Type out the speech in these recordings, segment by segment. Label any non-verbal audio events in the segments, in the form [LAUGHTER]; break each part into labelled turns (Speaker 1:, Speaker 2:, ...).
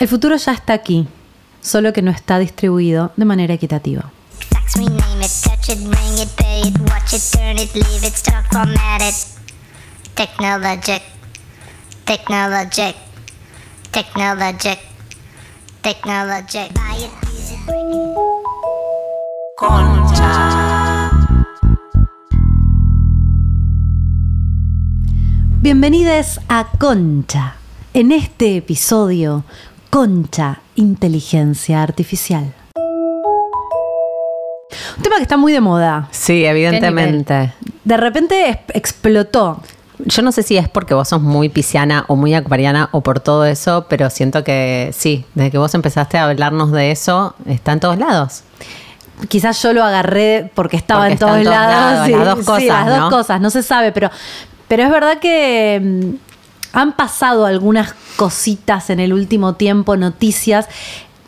Speaker 1: El futuro ya está aquí, solo que no está distribuido de manera equitativa.
Speaker 2: Fax, rename it, touch it, ring it, pay it, watch it, turn it. Technologic, technologic, technologic, technologic. It.
Speaker 1: Bienvenidos a Concha. En este episodio, Concha, Inteligencia Artificial. Un tema que está muy de moda.
Speaker 3: Sí, evidentemente.
Speaker 1: De repente explotó.
Speaker 3: Yo no sé si es porque vos sos muy pisciana o muy acuariana o por todo eso, pero siento que sí, desde que vos empezaste a hablarnos de eso, está en todos lados.
Speaker 1: Quizás yo lo agarré porque estaba
Speaker 3: Porque
Speaker 1: en todos lados.
Speaker 3: lados,
Speaker 1: sí,
Speaker 3: las dos
Speaker 1: sí,
Speaker 3: cosas,
Speaker 1: las dos
Speaker 3: ¿no?
Speaker 1: cosas, no se sabe, pero, pero es verdad que han pasado algunas cositas en el último tiempo, noticias.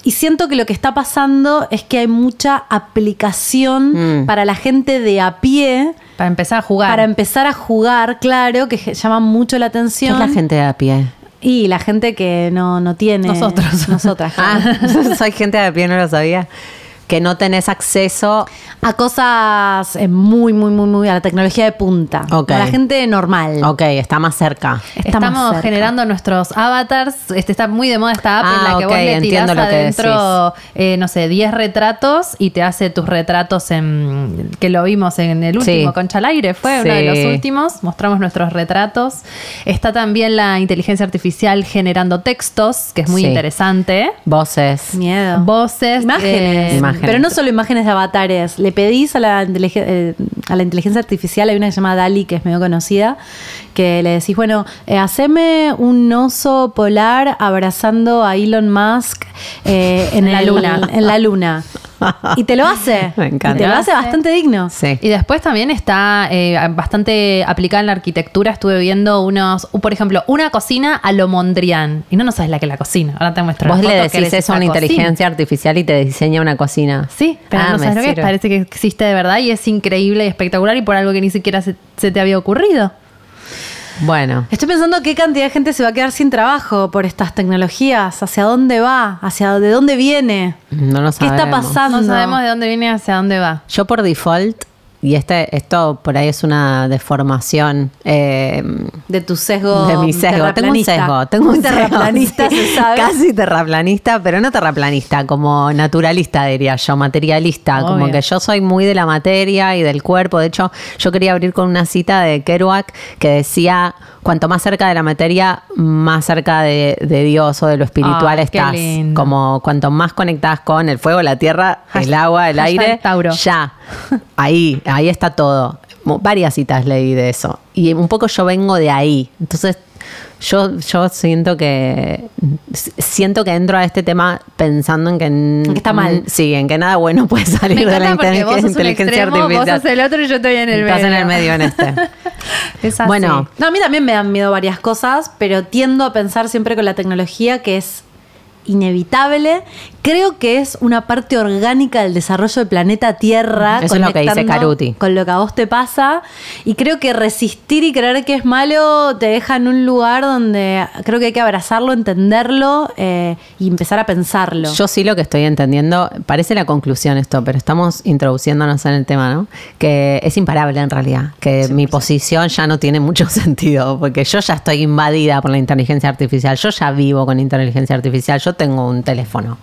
Speaker 1: Y siento que lo que está pasando es que hay mucha aplicación
Speaker 3: Mm.
Speaker 1: para la gente de a pie
Speaker 4: Para empezar a jugar.
Speaker 1: para empezar a jugar, claro, que llama mucho la
Speaker 3: ¿Qué
Speaker 1: atención.
Speaker 3: es la gente de a pie?
Speaker 1: Y la gente que no, no tiene.
Speaker 4: Nosotros.
Speaker 1: Nosotras. [LAUGHS]
Speaker 3: Ah, [LAUGHS] soy gente de a pie, no lo sabía. Que no tenés acceso.
Speaker 1: a cosas eh, muy, muy, muy, muy a la tecnología de punta.
Speaker 3: Ok.
Speaker 1: A la gente normal.
Speaker 3: Ok, está más cerca.
Speaker 1: Está más
Speaker 4: Estamos
Speaker 1: cerca.
Speaker 4: generando nuestros avatars. Este está muy de moda esta app en
Speaker 3: Ah,
Speaker 4: la que
Speaker 3: ok,
Speaker 4: vos le tirás
Speaker 3: entiendo lo que
Speaker 4: adentro, eh, no sé, 10 retratos y te hace tus retratos en que lo vimos en el último
Speaker 3: Sí.
Speaker 4: Concha al aire, fue uno de los últimos. Mostramos nuestros retratos. Está también la inteligencia artificial generando textos, que es muy
Speaker 3: Sí.
Speaker 4: interesante.
Speaker 3: Voces.
Speaker 1: Miedo.
Speaker 4: Voces,
Speaker 1: Imágenes.
Speaker 4: eh,
Speaker 3: Imágenes.
Speaker 1: Pero no solo imágenes de avatares. Le pedís a la, eh, a la inteligencia artificial, hay una que se llama Dali, que es medio conocida, que le decís, bueno, eh, haceme un oso polar abrazando a Elon Musk eh, en
Speaker 4: En la
Speaker 1: el-
Speaker 4: luna.
Speaker 1: En la luna. [LAUGHS] Y te lo hace. [LAUGHS]
Speaker 3: Me encanta.
Speaker 1: Y te lo hace bastante digno.
Speaker 3: Sí.
Speaker 4: Y después también está eh, bastante aplicada en la arquitectura. Estuve viendo unos, uh, por ejemplo, una cocina a lo Mondrian. Y no, no sabes la que es la cocina. Ahora te muestro
Speaker 3: Vos
Speaker 4: la
Speaker 3: le
Speaker 4: foto que
Speaker 3: decís
Speaker 4: es
Speaker 3: eso a una inteligencia artificial y te diseña una cocina.
Speaker 4: Sí, pero
Speaker 3: Ah,
Speaker 4: no
Speaker 3: me
Speaker 4: sabes lo que es. Parece que existe de verdad y es increíble y espectacular y por algo que ni siquiera se, se te había ocurrido.
Speaker 3: Bueno,
Speaker 1: Estoy pensando qué cantidad de gente se va a quedar sin trabajo por estas tecnologías, hacia dónde va, hacia de dónde viene,
Speaker 3: no lo
Speaker 1: qué
Speaker 3: sabemos.
Speaker 1: está pasando.
Speaker 4: No sabemos de dónde viene hacia dónde va.
Speaker 3: Yo por default, y este, esto por ahí es una deformación eh,
Speaker 1: de tu sesgo.
Speaker 3: de mi sesgo. Tengo un sesgo, tengo un sesgo,
Speaker 1: terraplanista, se sabe.
Speaker 3: Casi terraplanista, pero no terraplanista, como naturalista diría yo, materialista, como que yo soy muy de la materia y del cuerpo. De hecho, yo quería abrir con una cita de Kerouac que decía, cuanto más cerca de la materia, más cerca de, de Dios o de lo espiritual
Speaker 4: qué
Speaker 3: estás. Como cuanto más conectadas con el fuego, la tierra, el agua, el aire,
Speaker 4: Tauro.
Speaker 3: ya. Ahí, ahí está todo. Varias citas leí de eso. Y un poco yo vengo de ahí. Entonces, yo, yo siento que siento que entro a este tema pensando en que,
Speaker 1: que está mal.
Speaker 3: Sí, en que nada bueno puede salir
Speaker 4: Me
Speaker 3: de la
Speaker 4: porque vos sos
Speaker 3: inteligencia
Speaker 4: extremo, vos
Speaker 3: artificial.
Speaker 4: sos el otro y yo estoy en el
Speaker 3: Estás
Speaker 4: medio.
Speaker 3: en el medio en este. [LAUGHS]
Speaker 4: Es así.
Speaker 3: Bueno,
Speaker 1: No, a mí también me dan miedo varias cosas, pero tiendo a pensar siempre con la tecnología que es inevitable. Creo que es una parte orgánica del desarrollo del planeta Tierra.
Speaker 3: Eso es lo que dice
Speaker 1: conectando
Speaker 3: Caruti.
Speaker 1: Con lo que a vos te pasa. Y creo que resistir y creer que es malo te deja en un lugar donde creo que hay que abrazarlo, entenderlo eh, y empezar a pensarlo.
Speaker 3: Yo sí lo que estoy entendiendo, parece la conclusión esto, pero estamos introduciéndonos en el tema, ¿no? Que es imparable en realidad, que mi posición ya no tiene mucho [LAUGHS] sentido, porque yo ya estoy invadida por la inteligencia artificial, yo ya vivo con inteligencia artificial, yo tengo un teléfono.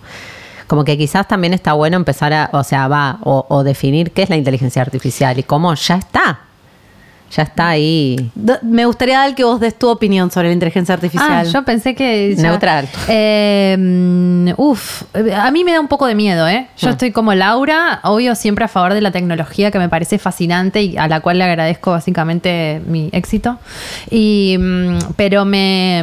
Speaker 3: Como que quizás también está bueno empezar a, o sea, va, o, o definir qué es la inteligencia artificial y cómo ya está. Ya está ahí.
Speaker 1: Me gustaría dar que vos des tu opinión sobre la inteligencia
Speaker 4: Ah,
Speaker 1: artificial.
Speaker 4: yo pensé que. ya-
Speaker 3: Neutral.
Speaker 4: Eh, mm, uf, a mí me da un poco de miedo, ¿eh? Yo
Speaker 3: Mm.
Speaker 4: estoy como Laura, obvio, siempre a favor de la tecnología que me parece fascinante y a la cual le agradezco básicamente mi éxito. Y, mm, pero me,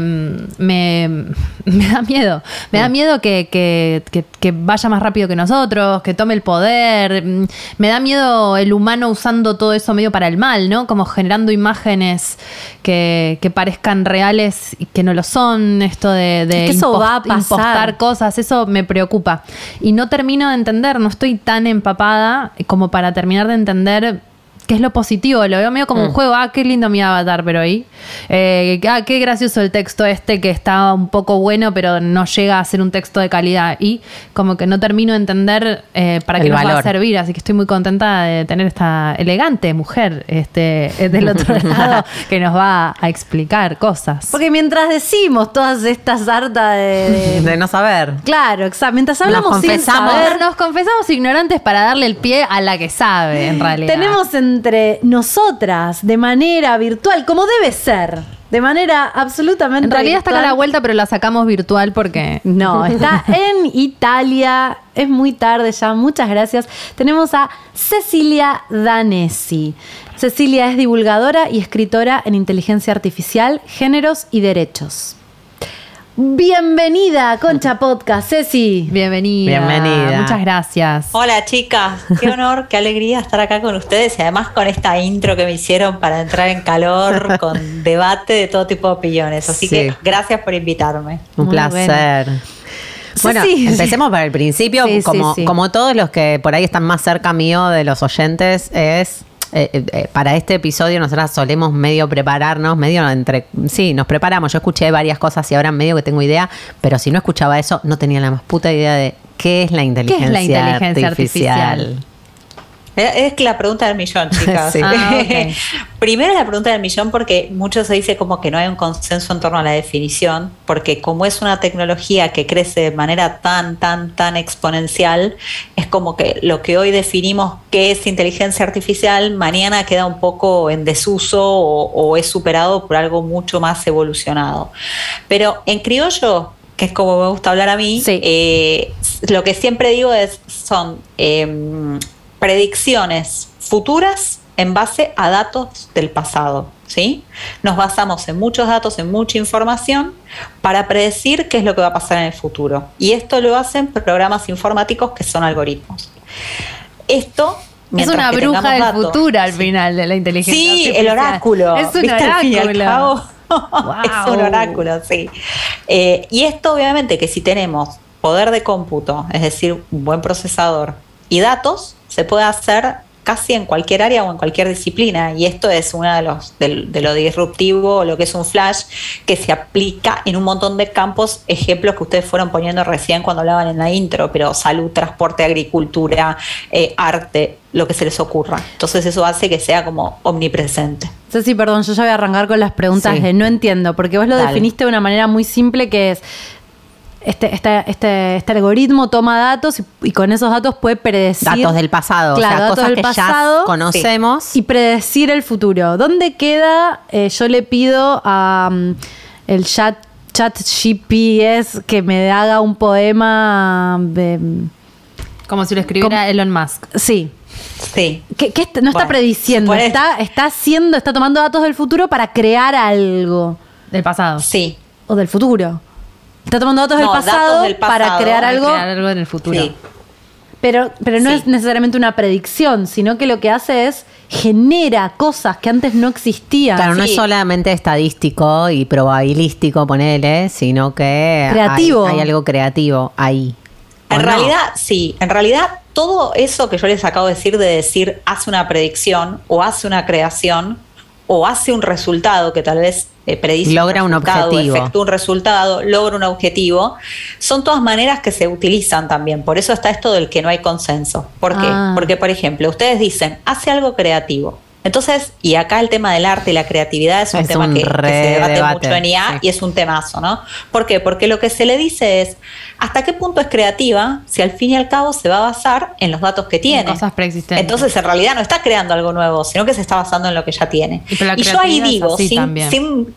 Speaker 4: me, [LAUGHS] me da miedo. Me
Speaker 3: Mm.
Speaker 4: da miedo que, que- que- que vaya más rápido que nosotros, que tome el poder. Mm, Me da miedo el humano usando todo eso medio para el mal, ¿no? Como generando imágenes que, que parezcan reales y que no lo son. Esto de, de
Speaker 1: Es que eso
Speaker 4: impost-
Speaker 1: va a pasar.
Speaker 4: impostar cosas, eso me preocupa. Y no termino de entender, no estoy tan empapada como para terminar de entender qué es lo positivo. Lo veo medio como un juego. Ah, qué lindo mi avatar, pero ahí. Eh, ah, qué gracioso el texto este que está un poco bueno, pero no llega a ser un texto de calidad. Y como que no termino de entender eh, para
Speaker 3: El
Speaker 4: qué nos va a
Speaker 3: valor.
Speaker 4: servir. Así que estoy muy contenta de tener esta elegante mujer este, eh, del otro [LAUGHS] lado que nos va a explicar cosas.
Speaker 1: Porque mientras decimos todas estas hartas de...
Speaker 3: De no saber.
Speaker 1: Claro, exacto. Mientras hablamos
Speaker 3: Nos
Speaker 1: sin
Speaker 3: confesamos.
Speaker 1: saber,
Speaker 4: Nos confesamos ignorantes para darle el pie a la que sabe, en realidad.
Speaker 1: tenemos entre nosotras de manera virtual, como debe ser, de manera absolutamente
Speaker 4: En realidad está acá a la
Speaker 1: virtual.
Speaker 4: vuelta, pero la sacamos virtual porque.
Speaker 1: No, [LAUGHS] está en Italia. Es muy tarde ya. Muchas gracias. Tenemos a Cecilia Danesi. Cecilia es divulgadora y escritora en inteligencia artificial, géneros y derechos. Bienvenida a Concha Podcast, Ceci.
Speaker 4: Bienvenida.
Speaker 3: Bienvenida.
Speaker 4: Muchas gracias.
Speaker 5: Hola chicas, qué [LAUGHS] honor, qué alegría estar acá con ustedes y además con esta intro que me hicieron para entrar en calor, [LAUGHS] con debate de todo tipo de opiniones. Así
Speaker 3: Sí.
Speaker 5: que gracias por invitarme.
Speaker 3: Un
Speaker 1: Muy
Speaker 3: placer. Bueno,
Speaker 1: Sí, sí.
Speaker 3: empecemos por el principio.
Speaker 1: Sí, sí,
Speaker 3: como,
Speaker 1: sí.
Speaker 3: como todos los que por ahí están más cerca mío de los oyentes, es. Eh, eh, eh, para este episodio nosotras solemos medio prepararnos, medio entre... Sí, nos preparamos. Yo escuché varias cosas y ahora medio que tengo idea, pero si no escuchaba eso, no tenía la más puta idea de qué es la inteligencia,
Speaker 4: la inteligencia artificial?
Speaker 5: Es la pregunta del millón, [LAUGHS] chicas.
Speaker 3: Sí.
Speaker 4: Ah. [LAUGHS]
Speaker 5: Primero la pregunta del millón porque mucho se dice como que no hay un consenso en torno a la definición, porque como es una tecnología que crece de manera tan, tan, tan exponencial, es como que lo que hoy definimos que es inteligencia artificial, mañana queda un poco en desuso o, o es superado por algo mucho más evolucionado. Pero en criollo, que es como me gusta hablar a mí,
Speaker 1: Sí.
Speaker 5: eh, lo que siempre digo es son em, predicciones futuras en base a datos del pasado. ¿sí? Nos basamos en muchos datos, en mucha información para predecir qué es lo que va a pasar en el futuro. Y esto lo hacen programas informáticos que son algoritmos. Esto
Speaker 4: Es una bruja del
Speaker 5: datos-
Speaker 4: futuro al final de la inteligencia.
Speaker 5: Sí,
Speaker 4: artificial.
Speaker 5: el oráculo.
Speaker 4: Es un
Speaker 5: ¿viste?
Speaker 4: Oráculo. Wow. [LAUGHS]
Speaker 5: es un oráculo, sí. Eh, y esto obviamente que si tenemos poder de cómputo, es decir, un buen procesador y datos, se puede hacer casi en cualquier área o en cualquier disciplina. Y esto es uno de los de, de lo disruptivo, lo que es un flash, que se aplica en un montón de campos, ejemplos que ustedes fueron poniendo recién cuando hablaban en la intro, pero salud, transporte, agricultura, eh, arte, lo que se les ocurra. Entonces eso hace que sea como omnipresente.
Speaker 1: Ceci, perdón, yo ya voy a arrancar con las preguntas
Speaker 3: Sí.
Speaker 1: de no entiendo, porque vos lo
Speaker 3: Dale.
Speaker 1: definiste de una manera muy simple que es. Este, este, este, este algoritmo toma datos y, y con esos datos puede predecir.
Speaker 3: Datos del pasado,
Speaker 1: Claro,
Speaker 3: o sea,
Speaker 1: datos
Speaker 3: cosas
Speaker 1: del
Speaker 3: que
Speaker 1: pasado
Speaker 3: ya conocemos.
Speaker 1: y predecir el futuro. ¿Dónde queda? eh, yo le pido a mm, el chat, chat GPS que me haga un poema. de-
Speaker 4: Como si lo escribiera Elon Musk.
Speaker 1: sí.
Speaker 5: Sí.
Speaker 1: Que, que no está prediciendo, está, está haciendo, está tomando datos del futuro para crear algo.
Speaker 4: Del pasado.
Speaker 5: Sí.
Speaker 1: O del futuro. Está tomando datos,
Speaker 5: No,
Speaker 1: del,
Speaker 5: datos
Speaker 1: pasado para crear
Speaker 5: Para
Speaker 1: algo.
Speaker 4: Crear algo en el futuro.
Speaker 5: Sí.
Speaker 1: Pero, pero no
Speaker 5: Sí.
Speaker 1: es necesariamente una predicción, sino que lo que hace es genera cosas que antes no existían.
Speaker 3: Claro, no es solamente estadístico y probabilístico, ponele, sino que
Speaker 1: Creativo.
Speaker 3: Hay, hay algo creativo ahí. ¿O
Speaker 5: En
Speaker 3: no?
Speaker 5: realidad, sí, en realidad todo eso que yo les acabo de decir de decir hace una predicción o hace una creación o hace un resultado que tal vez eh, predice
Speaker 3: Logra un
Speaker 5: resultado,
Speaker 3: objetivo.
Speaker 5: efectúa un resultado, logra un objetivo, son todas maneras que se utilizan también. Por eso está esto del que no hay consenso. ¿Por qué?
Speaker 1: Ah.
Speaker 5: Porque, por ejemplo, ustedes dicen, hace algo creativo. Entonces, y acá el tema del arte y la creatividad es un
Speaker 3: Es
Speaker 5: tema
Speaker 3: un
Speaker 5: que, se debate
Speaker 3: debate,
Speaker 5: mucho en IA
Speaker 3: sí.
Speaker 5: y es un temazo, ¿no? ¿Por qué? Porque lo que se le dice es, ¿hasta qué punto es creativa si al fin y al cabo se va a basar en los datos que tiene?
Speaker 4: cosas preexistentes.
Speaker 5: Entonces, en realidad no está creando algo nuevo, sino que se está basando en lo que ya tiene.
Speaker 4: Y
Speaker 5: yo ahí digo, sin, sin-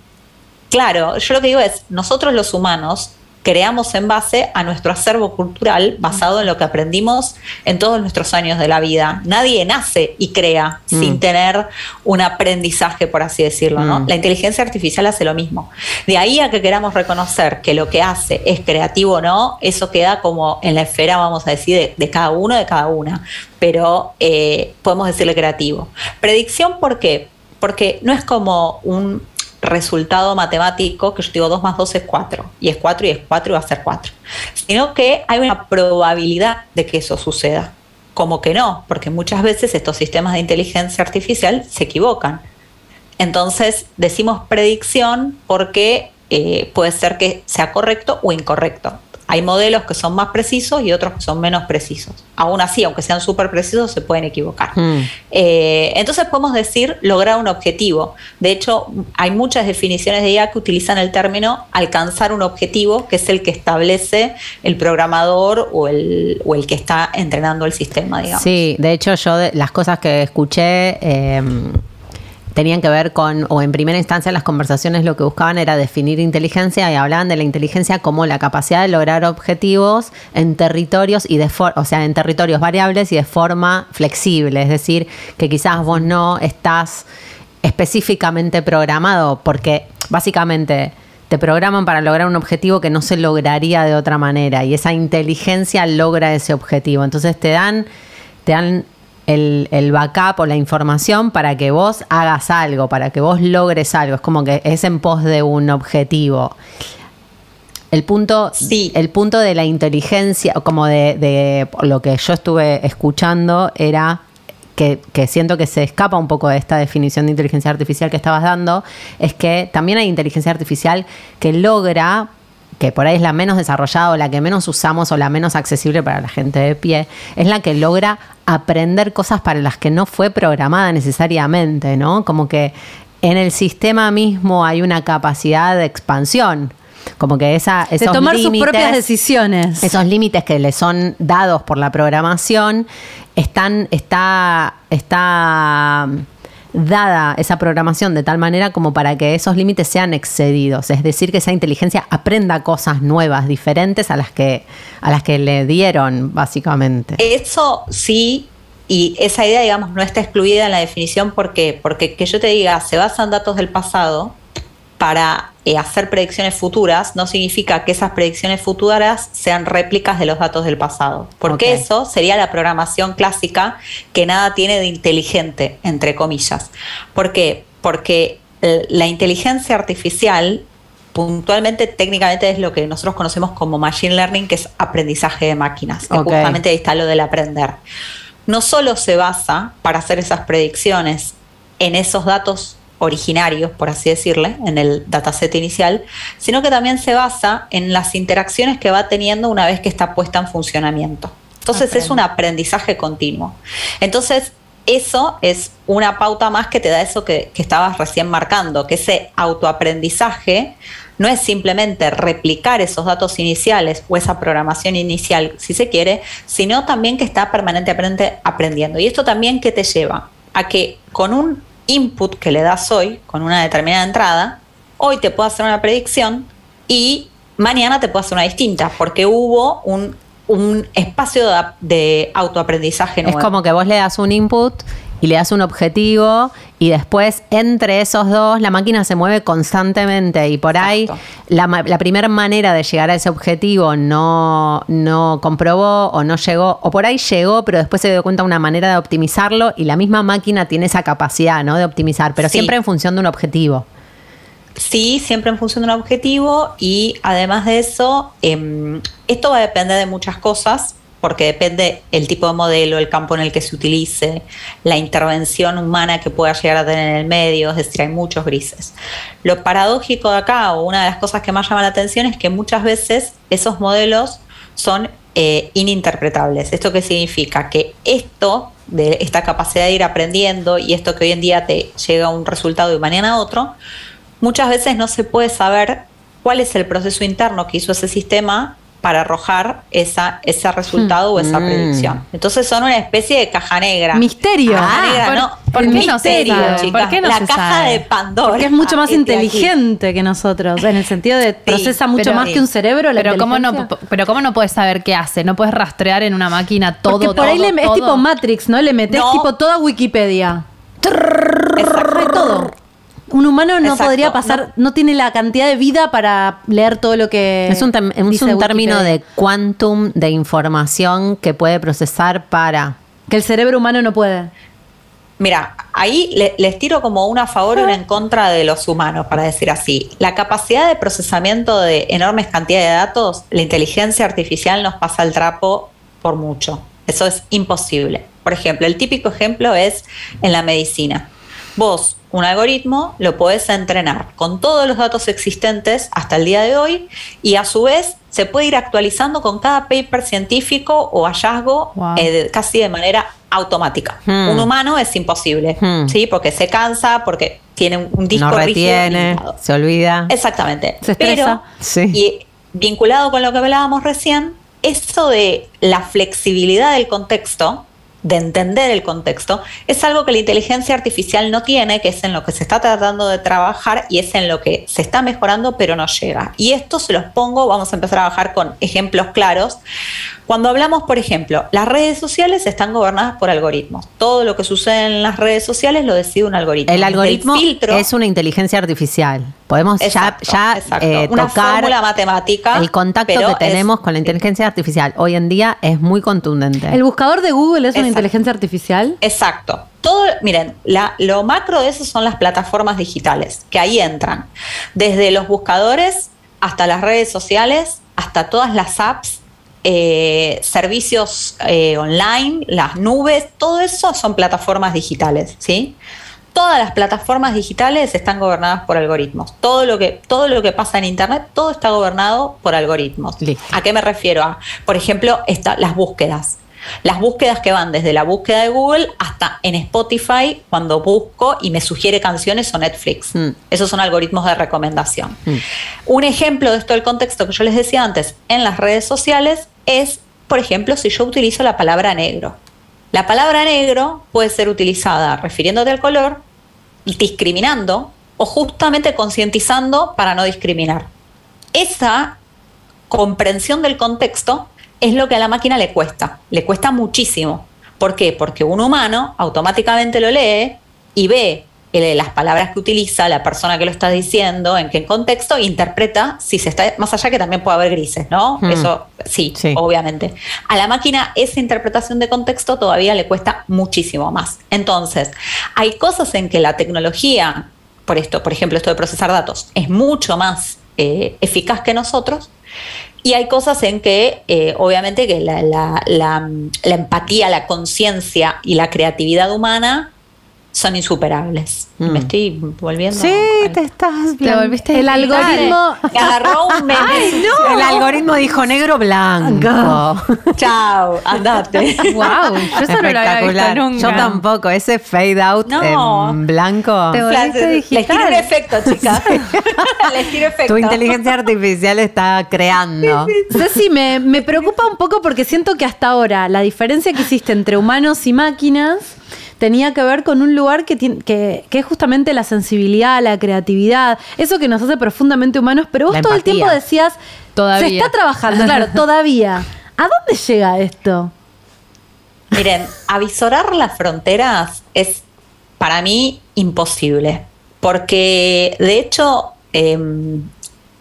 Speaker 5: claro, yo lo que digo es, nosotros los humanos creamos en base a nuestro acervo cultural basado en lo que aprendimos en todos nuestros años de la vida. Nadie nace y crea
Speaker 3: Mm.
Speaker 5: sin tener un aprendizaje, por así decirlo, ¿no?
Speaker 3: Mm.
Speaker 5: La inteligencia artificial hace lo mismo. De ahí a que queramos reconocer que lo que hace es creativo o no, eso queda como en la esfera, vamos a decir, de, de cada uno, de cada una. Pero eh, podemos decirle creativo. Predicción, ¿por qué? Porque no es como un resultado matemático que yo digo 2 más 2 es 4 y es 4 y es 4 y va a ser 4, sino que hay una probabilidad de que eso suceda. Como que no, porque muchas veces estos sistemas de inteligencia artificial se equivocan. Entonces decimos predicción porque eh, puede ser que sea correcto o incorrecto. Hay modelos que son más precisos y otros que son menos precisos. Aún así, aunque sean súper precisos, se pueden equivocar.
Speaker 3: Mm.
Speaker 5: Eh, entonces podemos decir lograr un objetivo. De hecho, hay muchas definiciones de IA que utilizan el término alcanzar un objetivo, que es el que establece el programador o el, o el que está entrenando el sistema, digamos.
Speaker 3: Sí, de hecho yo de- las cosas que escuché eh, tenían que ver con, o en primera instancia las conversaciones lo que buscaban era definir inteligencia y hablaban de la inteligencia como la capacidad de lograr objetivos en territorios y de for- o sea, en territorios variables y de forma flexible, es decir, que quizás vos no estás específicamente programado porque básicamente te programan para lograr un objetivo que no se lograría de otra manera y esa inteligencia logra ese objetivo. Entonces te dan, te dan el, el backup o la información para que vos hagas algo, para que vos logres algo. Es como que es en pos de un objetivo. El punto,
Speaker 5: Sí.
Speaker 3: el punto de la inteligencia, como de, de lo que yo estuve escuchando, era que, que siento que se escapa un poco de esta definición de inteligencia artificial que estabas dando, es que también hay inteligencia artificial que logra, que por ahí es la menos desarrollada o la que menos usamos o la menos accesible para la gente de pie, es la que logra aprender cosas para las que no fue programada necesariamente, ¿no? Como que en el sistema mismo hay una capacidad de expansión. Como que esa,
Speaker 1: De
Speaker 3: esos
Speaker 1: tomar sus propias decisiones.
Speaker 3: esos límites que le son dados por la programación, están, está, está dada esa programación de tal manera como para que esos límites sean excedidos. Es decir, que esa inteligencia aprenda cosas nuevas, diferentes a las que, a las que le dieron, básicamente.
Speaker 5: Eso sí, y esa idea, digamos, no está excluida en la definición porque, porque que yo te diga, se basa en datos del pasado para eh, hacer predicciones futuras, no significa que esas predicciones futuras sean réplicas de los datos del pasado. Porque eso sería la programación clásica que nada tiene de inteligente, entre comillas. ¿Por qué? Porque eh, la inteligencia artificial puntualmente, técnicamente es lo que nosotros conocemos como machine learning, que es aprendizaje de máquinas, que justamente ahí está lo del aprender. No solo se basa para hacer esas predicciones en esos datos originarios, por así decirle, en el dataset inicial, sino que también se basa en las interacciones que va teniendo una vez que está puesta en funcionamiento. Entonces es un aprendizaje continuo. Entonces, eso es una pauta más que te da eso que, que estabas recién marcando, que ese autoaprendizaje no es simplemente replicar esos datos iniciales o esa programación inicial, si se quiere, sino también que está permanentemente aprendiendo. Y esto también que te lleva a que con un input que le das hoy, con una determinada entrada, hoy te puedo hacer una predicción y mañana te puedo hacer una distinta, porque hubo un, un espacio de, de autoaprendizaje nuevo.
Speaker 3: Es como que vos le das un input y le das un objetivo y después entre esos dos la máquina se mueve constantemente y por ahí la, primera manera de llegar a ese objetivo no, no comprobó o no llegó o por ahí llegó pero después se dio cuenta de una manera de optimizarlo y la misma máquina tiene esa capacidad ¿no? de optimizar pero
Speaker 5: Sí.
Speaker 3: siempre en función de un objetivo.
Speaker 5: Sí, siempre en función de un objetivo y además de eso, em, esto va a depender de muchas cosas, porque depende el tipo de modelo, el campo en el que se utilice, la intervención humana que pueda llegar a tener en el medio, es decir, hay muchos grises. Lo paradójico de acá, o una de las cosas que más llama la atención, es que muchas veces esos modelos son eh, ininterpretables. ¿Esto qué significa? Que esto de esta capacidad de ir aprendiendo y esto que hoy en día te llega a un resultado y mañana otro, muchas veces no se puede saber cuál es el proceso interno que hizo ese sistema para arrojar esa, ese resultado o esa
Speaker 3: Mm.
Speaker 5: predicción. Entonces son una especie de caja negra.
Speaker 1: Misterio.
Speaker 5: Caja
Speaker 1: Ah,
Speaker 5: negra,
Speaker 4: ¿por-
Speaker 5: no,
Speaker 4: por qué no se
Speaker 5: misterio,
Speaker 4: sabe?
Speaker 5: chicas.
Speaker 4: ¿Por qué no
Speaker 5: La
Speaker 4: se
Speaker 5: caja
Speaker 4: sabe?
Speaker 5: de Pandora.
Speaker 1: Porque es mucho más
Speaker 5: Este aquí.
Speaker 1: inteligente que nosotros, en el sentido de procesa mucho
Speaker 4: pero-
Speaker 1: más que un cerebro. La
Speaker 4: Pero cómo, no, pero cómo no puedes saber qué hace, no puedes rastrear en una máquina todo,
Speaker 1: Porque por ahí
Speaker 4: todo,
Speaker 1: le- es
Speaker 4: todo.
Speaker 1: tipo Matrix, ¿no? Le metes
Speaker 5: No.
Speaker 1: tipo toda Wikipedia. Hay todo. Un humano no
Speaker 5: Exacto,
Speaker 1: podría pasar, no. tiene la cantidad de vida para leer todo lo que.
Speaker 3: Es un, tem- es
Speaker 1: dice
Speaker 3: un término de quantum de información que puede procesar para.
Speaker 1: Que el cerebro humano no puede.
Speaker 5: Mira, ahí le- les tiro como una a favor y una en contra de los humanos, para decir así. La capacidad de procesamiento de enormes cantidades de datos, la inteligencia artificial nos pasa el trapo por mucho. Eso es imposible. Por ejemplo, el típico ejemplo es en la medicina. Vos, un algoritmo, lo podés entrenar con todos los datos existentes hasta el día de hoy y a su vez se puede ir actualizando con cada paper científico o hallazgo
Speaker 4: Wow.
Speaker 5: eh, casi de manera automática.
Speaker 3: Hmm.
Speaker 5: Un humano es imposible,
Speaker 3: Hmm.
Speaker 5: ¿sí? Porque se cansa, porque tiene un- disco
Speaker 3: no retiene, se olvida.
Speaker 5: Exactamente.
Speaker 1: Se estresa.
Speaker 3: Sí.
Speaker 5: Y vinculado con lo que hablábamos recién, eso de la flexibilidad del contexto, de entender el contexto, es algo que la inteligencia artificial no tiene, que es en lo que se está tratando de trabajar y es en lo que se está mejorando, pero no llega. Y esto se los pongo, vamos a empezar a trabajar con ejemplos claros. Cuando hablamos, por ejemplo, las redes sociales están gobernadas por algoritmos. Todo lo que sucede en las redes sociales lo decide un algoritmo.
Speaker 3: El algoritmo
Speaker 5: filtro-
Speaker 3: es una inteligencia artificial. Podemos ya-
Speaker 5: Exacto,
Speaker 3: ya,
Speaker 5: exacto.
Speaker 3: eh,
Speaker 5: Una
Speaker 3: tocar
Speaker 5: fórmula matemática,
Speaker 3: el contacto que
Speaker 5: es-
Speaker 3: tenemos con la inteligencia artificial. Hoy en día es muy contundente.
Speaker 1: El buscador de Google es una inteligencia artificial.
Speaker 5: Exacto. Todo, miren, la- lo macro de eso son las plataformas digitales, que ahí entran. Desde los buscadores hasta las redes sociales, hasta todas las apps, eh, servicios eh, online, las nubes, todo eso son plataformas digitales, ¿sí? Todas las plataformas digitales están gobernadas por algoritmos. Todo lo que, todo lo que pasa en Internet, todo está gobernado por algoritmos.
Speaker 3: Listo.
Speaker 5: ¿A qué me refiero? A, por ejemplo, esta- las búsquedas. Las búsquedas que van desde la búsqueda de Google hasta en Spotify cuando busco y me sugiere canciones o Netflix.
Speaker 3: Mm.
Speaker 5: Esos son algoritmos de recomendación.
Speaker 3: Mm.
Speaker 5: Un ejemplo de esto del contexto que yo les decía antes en las redes sociales es, por ejemplo, si yo utilizo la palabra negro. La palabra negro puede ser utilizada refiriéndote al color, discriminando o justamente concientizando para no discriminar. Esa comprensión del contexto es lo que a la máquina le cuesta, le cuesta muchísimo. ¿Por qué? Porque un humano automáticamente lo lee y ve eh, las palabras que utiliza, la persona que lo está diciendo, en qué contexto, e interpreta si se está, más allá que también puede haber grises, ¿no?
Speaker 3: Hmm.
Speaker 5: Eso sí,
Speaker 3: Sí.
Speaker 5: obviamente. A la máquina esa interpretación de contexto todavía le cuesta muchísimo más. Entonces, hay cosas en que la tecnología, por esto, por ejemplo, esto de procesar datos, es mucho más eh, eficaz que nosotros. Y hay cosas en que, eh, obviamente, que la, la- la- la empatía, la conciencia y la creatividad humana son insuperables.
Speaker 3: Mm.
Speaker 5: Me estoy volviendo.
Speaker 3: Sí, te estás
Speaker 4: Te volviste
Speaker 1: El algoritmo.
Speaker 5: Me [LAUGHS] agarró un [LAUGHS] meme.
Speaker 3: El algoritmo dijo negro blanco.
Speaker 5: Chao, andate. [LAUGHS]
Speaker 4: Wow, yo eso no lo había visto nunca.
Speaker 3: Yo tampoco. Ese fade out
Speaker 5: No.
Speaker 3: en blanco.
Speaker 4: Te volviste
Speaker 5: Les tiro un efecto, chicas. Les tiro efecto.
Speaker 3: Tu inteligencia artificial está creando.
Speaker 1: Ceci, me, me preocupa un poco porque siento que hasta ahora la diferencia que existe entre humanos y máquinas tenía que ver con un lugar que, tiene- que, que es justamente la sensibilidad, la creatividad, eso que nos hace profundamente humanos, pero vos
Speaker 3: La
Speaker 1: todo el tiempo decías,
Speaker 4: Todavía.
Speaker 1: se está trabajando, claro, [LAUGHS] todavía. ¿A dónde llega esto?
Speaker 5: Miren, avisorar las fronteras es para mí imposible, porque de hecho em,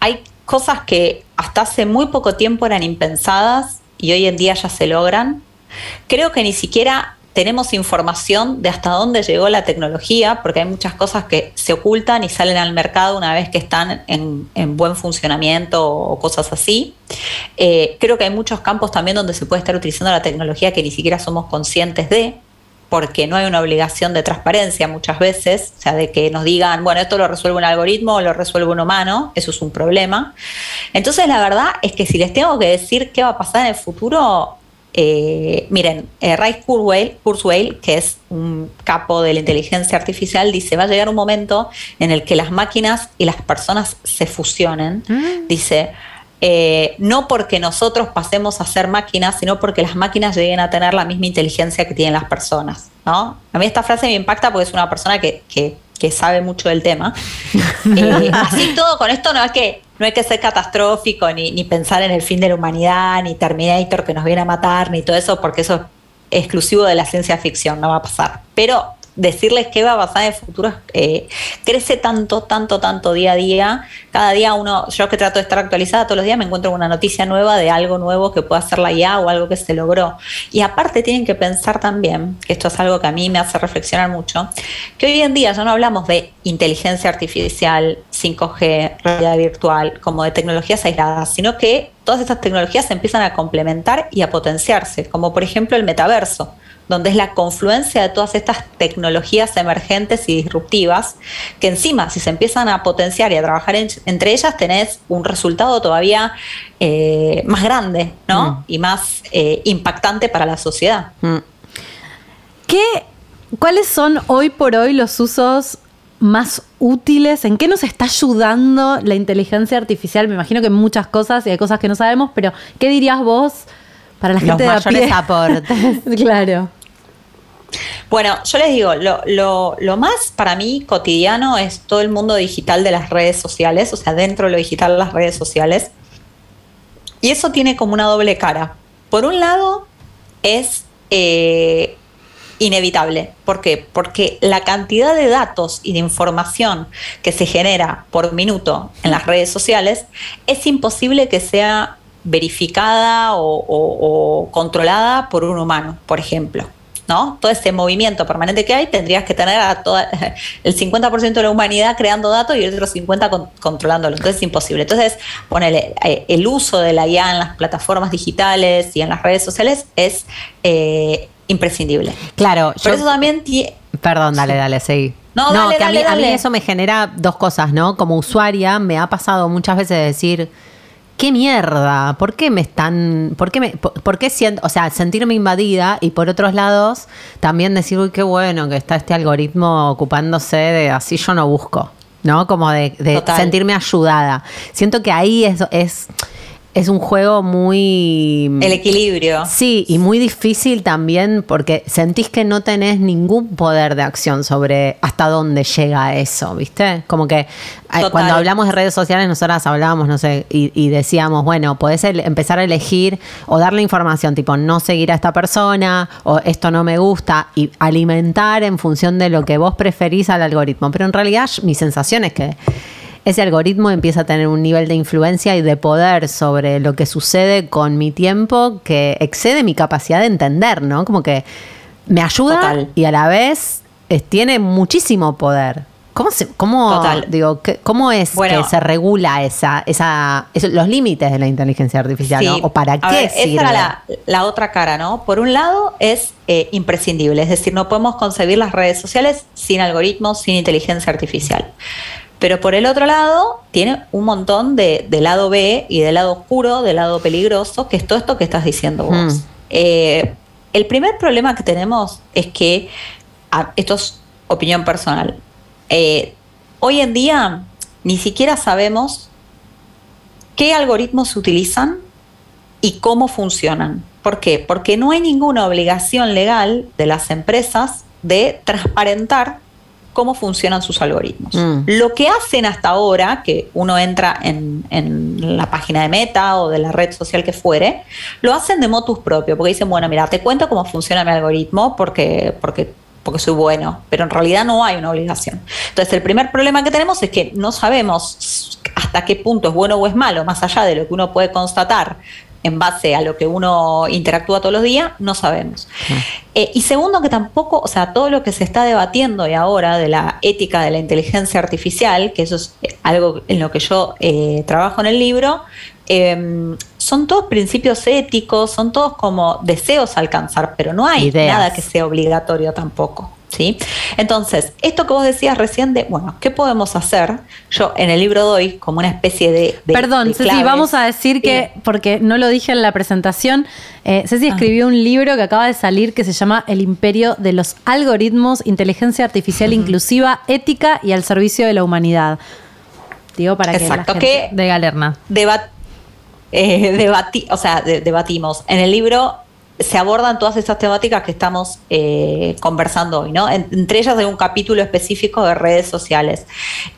Speaker 5: hay cosas que hasta hace muy poco tiempo eran impensadas y hoy en día ya se logran. Creo que ni siquiera tenemos información de hasta dónde llegó la tecnología, porque hay muchas cosas que se ocultan y salen al mercado una vez que están en, en buen funcionamiento o cosas así. Eh, creo que hay muchos campos también donde se puede estar utilizando la tecnología que ni siquiera somos conscientes de, porque no hay una obligación de transparencia muchas veces, o sea, de que nos digan, bueno, esto lo resuelve un algoritmo o lo resuelve un humano, eso es un problema. Entonces, la verdad es que si les tengo que decir qué va a pasar en el futuro, eh, miren, eh, Ray Kurzweil, Kurzweil, que es un capo de la inteligencia artificial, dice, va a llegar un momento en el que las máquinas y las personas se fusionen.
Speaker 3: Mm.
Speaker 5: Dice, eh, no porque nosotros pasemos a ser máquinas, sino porque las máquinas lleguen a tener la misma inteligencia que tienen las personas. ¿no? A mí esta frase me impacta porque es una persona que, que- que sabe mucho del tema. [LAUGHS] Eh, así todo, con esto no es que no hay que ser catastrófico, ni, ni pensar en el fin de la humanidad, ni Terminator que nos viene a matar, ni todo eso, porque eso es exclusivo de la ciencia ficción, no va a pasar. Pero decirles qué va a pasar en el futuro eh, crece tanto, tanto, tanto día a día. Cada día uno, yo que trato de estar actualizada todos los días, me encuentro con una noticia nueva de algo nuevo que pueda hacer la IA o algo que se logró. Y aparte tienen que pensar también, que esto es algo que a mí me hace reflexionar mucho, que hoy en día ya no hablamos de inteligencia artificial, 5G, realidad virtual, como de tecnologías aisladas, sino que todas estas tecnologías se empiezan a complementar y a potenciarse, como por ejemplo el metaverso donde es la confluencia de todas estas tecnologías emergentes y disruptivas, que encima si se empiezan a potenciar y a trabajar en- entre ellas, tenés un resultado todavía eh, más grande ¿no? y más eh, impactante para la sociedad.
Speaker 3: Mm.
Speaker 1: ¿Qué, ¿Cuáles son hoy por hoy los usos más útiles? ¿En qué nos está ayudando la inteligencia artificial? Me imagino que en muchas cosas y hay cosas que no sabemos, pero ¿qué dirías vos para la
Speaker 3: Los
Speaker 1: gente de a
Speaker 3: mayores
Speaker 1: pie?
Speaker 3: aportes. [LAUGHS]
Speaker 1: claro.
Speaker 5: Bueno, yo les digo, lo, más para mí cotidiano es todo el mundo digital de las redes sociales, o sea, dentro de lo digital las redes sociales. Y eso tiene como una doble cara. Por un lado, es eh, inevitable. ¿Por qué? Porque la cantidad de datos y de información que se genera por minuto en las redes sociales es imposible que sea verificada o controlada por un humano, por ejemplo. ¿No? Todo ese movimiento permanente que hay, tendrías que tener a toda, [LAUGHS] el 50% de la humanidad creando datos y el otro 50% con- controlándolo. Entonces es imposible. Entonces, ponele, eh, el uso de la IA en las plataformas digitales y en las redes sociales es eh, imprescindible.
Speaker 3: Claro,
Speaker 5: Por
Speaker 3: yo-
Speaker 5: eso también
Speaker 3: Perdón, dale, dale, seguí.
Speaker 5: No, dale,
Speaker 3: que a, mí,
Speaker 5: dale,
Speaker 3: a mí
Speaker 5: dale.
Speaker 3: eso me genera dos cosas, ¿no? Como usuaria me ha pasado muchas veces de decir, ¿qué mierda? ¿Por qué me están, por qué me, por, por qué siento, o sea, sentirme invadida y por otros lados también decir, uy, qué bueno que está este algoritmo ocupándose de así yo no busco, ¿no? Como de, sentirme ayudada. Siento que ahí es, es, es un juego muy...
Speaker 5: el equilibrio.
Speaker 3: Sí, y muy difícil también porque sentís que no tenés ningún poder de acción sobre hasta dónde llega eso, ¿viste? Como que eh,
Speaker 5: Total.
Speaker 3: cuando hablamos de redes sociales, nosotras hablábamos, no sé, y, y decíamos, bueno, podés el- empezar a elegir o darle información, tipo, no seguir a esta persona, o esto no me gusta, y alimentar en función de lo que vos preferís al algoritmo. Pero en realidad mi sensación es que ese algoritmo empieza a tener un nivel de influencia y de poder sobre lo que sucede con mi tiempo que excede mi capacidad de entender, ¿no? Como que me ayuda
Speaker 5: Total.
Speaker 3: y a la vez tiene muchísimo poder. ¿Cómo, se, cómo,
Speaker 5: Total.
Speaker 3: digo, qué- cómo es
Speaker 5: Bueno.
Speaker 3: que se regula esa, esa, eso- los límites de la inteligencia artificial. ¿O para
Speaker 5: A
Speaker 3: qué
Speaker 5: ver,
Speaker 3: sirve?
Speaker 5: Esa era la, la otra cara, ¿no? Por un lado es eh, imprescindible, es decir, no podemos concebir las redes sociales sin algoritmos, sin inteligencia artificial. Pero por el otro lado, tiene un montón de, de lado B y de lado oscuro, de lado peligroso, que es todo esto que estás diciendo vos.
Speaker 3: Mm.
Speaker 5: Eh, el primer problema que tenemos es que, esto es opinión personal, eh, hoy en día ni siquiera sabemos qué algoritmos se utilizan y cómo funcionan. ¿Por qué? Porque no hay ninguna obligación legal de las empresas de transparentar cómo funcionan sus algoritmos.
Speaker 3: Mm.
Speaker 5: Lo que hacen hasta ahora, que uno entra en, en la página de Meta o de la red social que fuere, lo hacen de motus propio, porque dicen, bueno, mira, te cuento cómo funciona mi algoritmo porque, porque, porque soy bueno, pero en realidad no hay una obligación. Entonces, el primer problema que tenemos es que no sabemos hasta qué punto es bueno o es malo, más allá de lo que uno puede constatar en base a lo que uno interactúa todos los días, no sabemos. Eh, y segundo, que tampoco, o sea, todo lo que se está debatiendo y ahora de la ética de la inteligencia artificial, que eso es eh, algo en lo que yo eh, trabajo en el libro, eh, son todos principios éticos, son todos como deseos a alcanzar, pero no hay
Speaker 3: Ideas.
Speaker 5: nada que sea obligatorio tampoco. ¿Sí? Entonces, esto que vos decías recién de, bueno, ¿qué podemos hacer? Yo en el libro doy como una especie de... de
Speaker 1: Perdón,
Speaker 5: de
Speaker 1: Ceci, vamos a decir que, porque no lo dije en la presentación, eh, Ceci
Speaker 5: Ah.
Speaker 1: escribió un libro que acaba de salir que se llama El imperio de los algoritmos, inteligencia artificial inclusiva, ética y al servicio de la humanidad. Digo para
Speaker 5: Exacto,
Speaker 1: que la gente-
Speaker 5: que
Speaker 4: De Galerna.
Speaker 5: debat eh, debati- o sea, de- debatimos. En el libro se abordan todas estas temáticas que estamos eh, conversando hoy, ¿no? En- entre ellas hay un capítulo específico de redes sociales.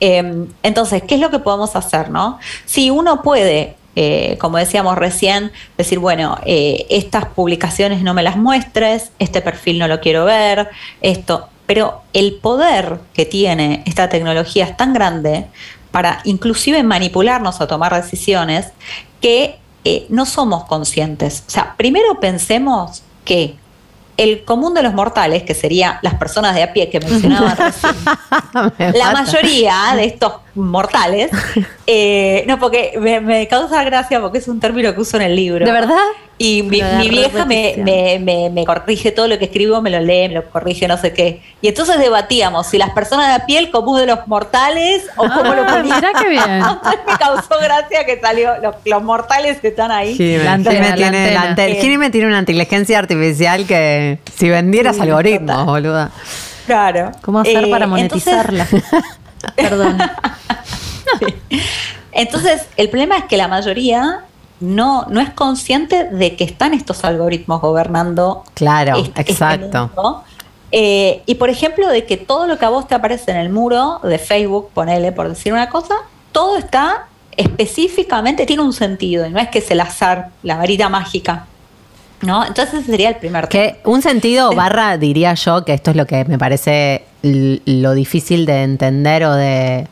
Speaker 5: Eh, entonces, ¿qué es lo que podemos hacer, no? Si uno puede eh, como decíamos recién, decir, bueno, eh, estas publicaciones no me las muestres, este perfil no lo quiero ver, esto. Pero el poder que tiene esta tecnología es tan grande para inclusive manipularnos a tomar decisiones que eh, no somos conscientes. O sea, primero pensemos que el común de los mortales, que serían las personas de a pie que mencionaba [LAUGHS] recién,
Speaker 3: Me
Speaker 5: la
Speaker 3: mata.
Speaker 5: mayoría de estos mortales, [LAUGHS] eh, no, porque me, me causa gracia porque es un término que uso en el libro.
Speaker 1: ¿De verdad?
Speaker 5: Y mi, vieja me, me, me- me corrige todo lo que escribo, me lo lee, me lo corrige, no sé qué. Y entonces debatíamos si las personas de a pie, el común de los mortales, o cómo lo
Speaker 4: Ah,
Speaker 5: ponía.
Speaker 4: mirá qué bien.
Speaker 5: Entonces [LAUGHS] me causó gracia que salió, los, los mortales que están ahí.
Speaker 3: Jime,
Speaker 4: La antena,
Speaker 3: tiene, la
Speaker 4: antena.
Speaker 3: tiene una inteligencia artificial que si vendieras
Speaker 5: Sí,
Speaker 3: algoritmos,
Speaker 5: total.
Speaker 3: boluda.
Speaker 5: Claro.
Speaker 1: ¿Cómo hacer
Speaker 5: Eh,
Speaker 1: para
Speaker 5: entonces-
Speaker 1: monetizarla? [LAUGHS] Perdón.
Speaker 5: Entonces, el problema es que la mayoría no, no es consciente de que están estos algoritmos gobernando.
Speaker 3: Claro,
Speaker 5: este- este
Speaker 3: exacto.
Speaker 5: mundo. Eh, y por ejemplo, de que todo lo que a vos te aparece en el muro de Facebook, ponele por decir una cosa, todo está específicamente, tiene un sentido, y no es que es el azar, la varita mágica. ¿No? Entonces ese sería el primer tema.
Speaker 3: Que un sentido barra, diría yo, que esto es lo que me parece lo difícil de entender o de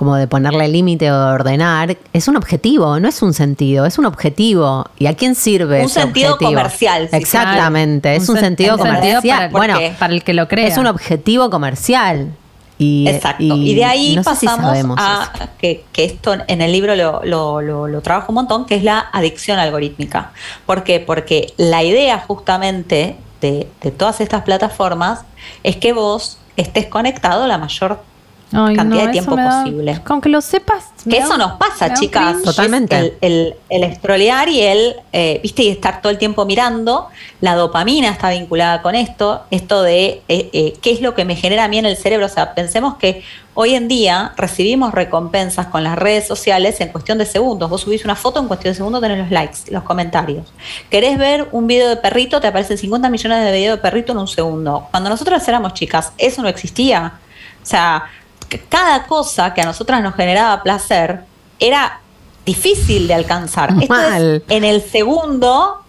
Speaker 3: como de ponerle límite o de ordenar, es un objetivo, no es un sentido, es un objetivo. ¿Y a quién sirve
Speaker 5: Un
Speaker 3: ese
Speaker 5: sentido
Speaker 3: objetivo?
Speaker 5: comercial, si
Speaker 3: Exactamente, es un,
Speaker 4: sen-
Speaker 3: sentido
Speaker 4: un sentido
Speaker 3: comercial.
Speaker 4: para-
Speaker 3: bueno,
Speaker 4: Para el que lo crea.
Speaker 3: es un objetivo comercial. Y,
Speaker 5: Exacto. Y, de ahí
Speaker 3: no sé si
Speaker 5: pasamos a que esto en el libro lo, lo, lo- lo trabajo un montón, que es la adicción algorítmica. ¿Por qué? Porque la idea justamente de, de todas estas plataformas es que vos estés conectado la mayor
Speaker 4: Ay,
Speaker 5: cantidad de tiempo
Speaker 4: da-
Speaker 5: posible.
Speaker 4: Aunque lo sepas.
Speaker 5: Que eso nos pasa, chicas.
Speaker 4: cringe.
Speaker 3: Totalmente.
Speaker 5: El, el, el scrollear y el, eh, viste, y estar todo el tiempo mirando. La dopamina está vinculada con esto. Esto de eh, eh, qué es lo que me genera a mí en el cerebro. O sea, pensemos que hoy en día recibimos recompensas con las redes sociales en cuestión de segundos. Vos subís una foto, en cuestión de segundos tenés los likes, los comentarios. ¿Querés ver un video de perrito? Te aparecen 50 millones de videos de perrito en un segundo. Cuando nosotras éramos chicas, eso no existía. O sea, cada cosa que a nosotras nos generaba placer era difícil de alcanzar. Esto es,
Speaker 3: Mal.
Speaker 5: en el segundo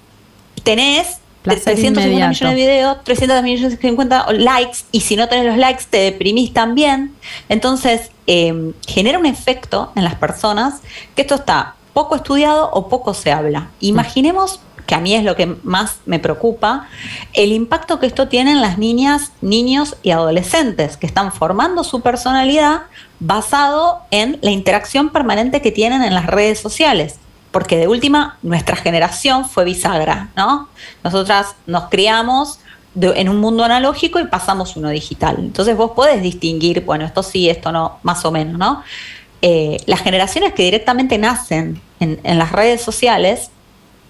Speaker 5: tenés
Speaker 4: Placer
Speaker 5: 350
Speaker 4: inmediato.
Speaker 5: millones de videos, 300 millones de 50 likes, y si no tenés los likes te deprimís también. Entonces, eh, genera un efecto en las personas que esto está poco estudiado o poco se habla. Imaginemos, que a mí es lo que más me preocupa, el impacto que esto tiene en las niñas, niños y adolescentes que están formando su personalidad basado en la interacción permanente que tienen en las redes sociales porque de última nuestra generación fue bisagra, ¿no? Nosotras nos criamos en un mundo analógico y pasamos uno digital. Entonces vos podés distinguir, bueno, esto sí, esto no, más o menos, ¿no? Eh, las generaciones que directamente nacen en, en las redes sociales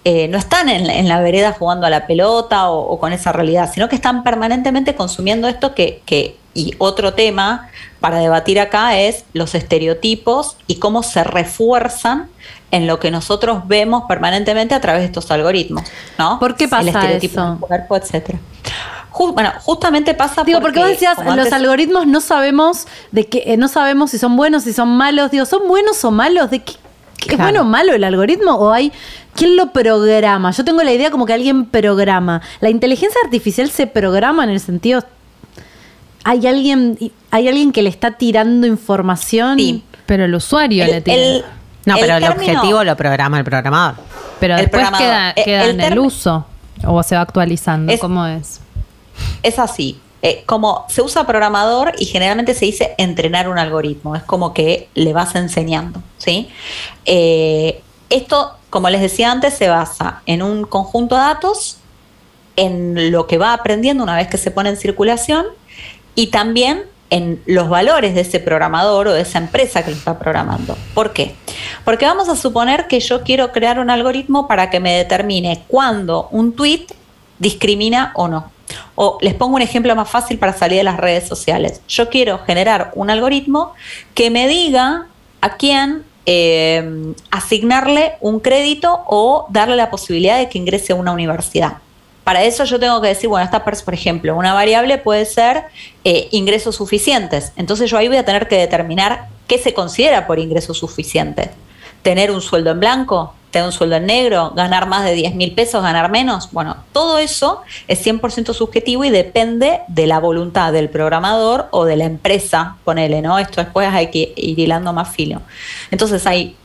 Speaker 5: eh, no están en, la- en la vereda jugando a la pelota o, o con esa realidad, sino que están permanentemente consumiendo esto que, que, y otro tema para debatir acá es los estereotipos y cómo se refuerzan en lo que nosotros vemos permanentemente a través de estos algoritmos, ¿no?
Speaker 1: ¿Por qué pasa
Speaker 5: El estereotipo
Speaker 1: eso?
Speaker 5: del cuerpo, etcétera. Bueno, justamente pasa
Speaker 1: Digo, porque, vos decías, los
Speaker 5: antes-
Speaker 1: algoritmos no sabemos de que eh, no sabemos si son buenos, si son malos. Digo, ¿son buenos o malos? ¿De qué, qué- ¿Es
Speaker 3: Claro.
Speaker 1: bueno o malo el algoritmo? ¿O hay quién lo programa? Yo tengo la idea como que alguien programa. ¿La inteligencia artificial se programa en el sentido hay alguien hay alguien que le está tirando información?
Speaker 5: Sí.
Speaker 4: Pero el usuario le
Speaker 5: El- el-
Speaker 3: No, pero el objetivo lo programa el programador.
Speaker 4: pero después queda, queda en el uso. O se va actualizando.
Speaker 5: Es-
Speaker 4: ¿Cómo es?
Speaker 5: Es así. Eh, como se usa programador y generalmente se dice entrenar un algoritmo, es como que le vas enseñando, ¿sí? Eh, esto, como les decía antes, se basa en un conjunto de datos, en lo que va aprendiendo una vez que se pone en circulación y también en los valores de ese programador o de esa empresa que lo está programando. ¿Por qué? Porque vamos a suponer que yo quiero crear un algoritmo para que me determine cuándo un tweet discrimina o no. O les pongo un ejemplo más fácil para salir de las redes sociales. Yo quiero generar un algoritmo que me diga a quién eh, asignarle un crédito o darle la posibilidad de que ingrese a una universidad. Para eso yo tengo que decir, bueno, esta por ejemplo, una variable puede ser eh, ingresos suficientes. Entonces yo ahí voy a tener que determinar qué se considera por ingresos suficientes. Tener un sueldo en blanco, tener un sueldo en negro, ganar más de 10 mil pesos, ganar menos. Bueno, todo eso es 100% subjetivo y depende de la voluntad del programador o de la empresa, ponele, ¿no? Esto después hay que ir hilando más filo. Entonces hay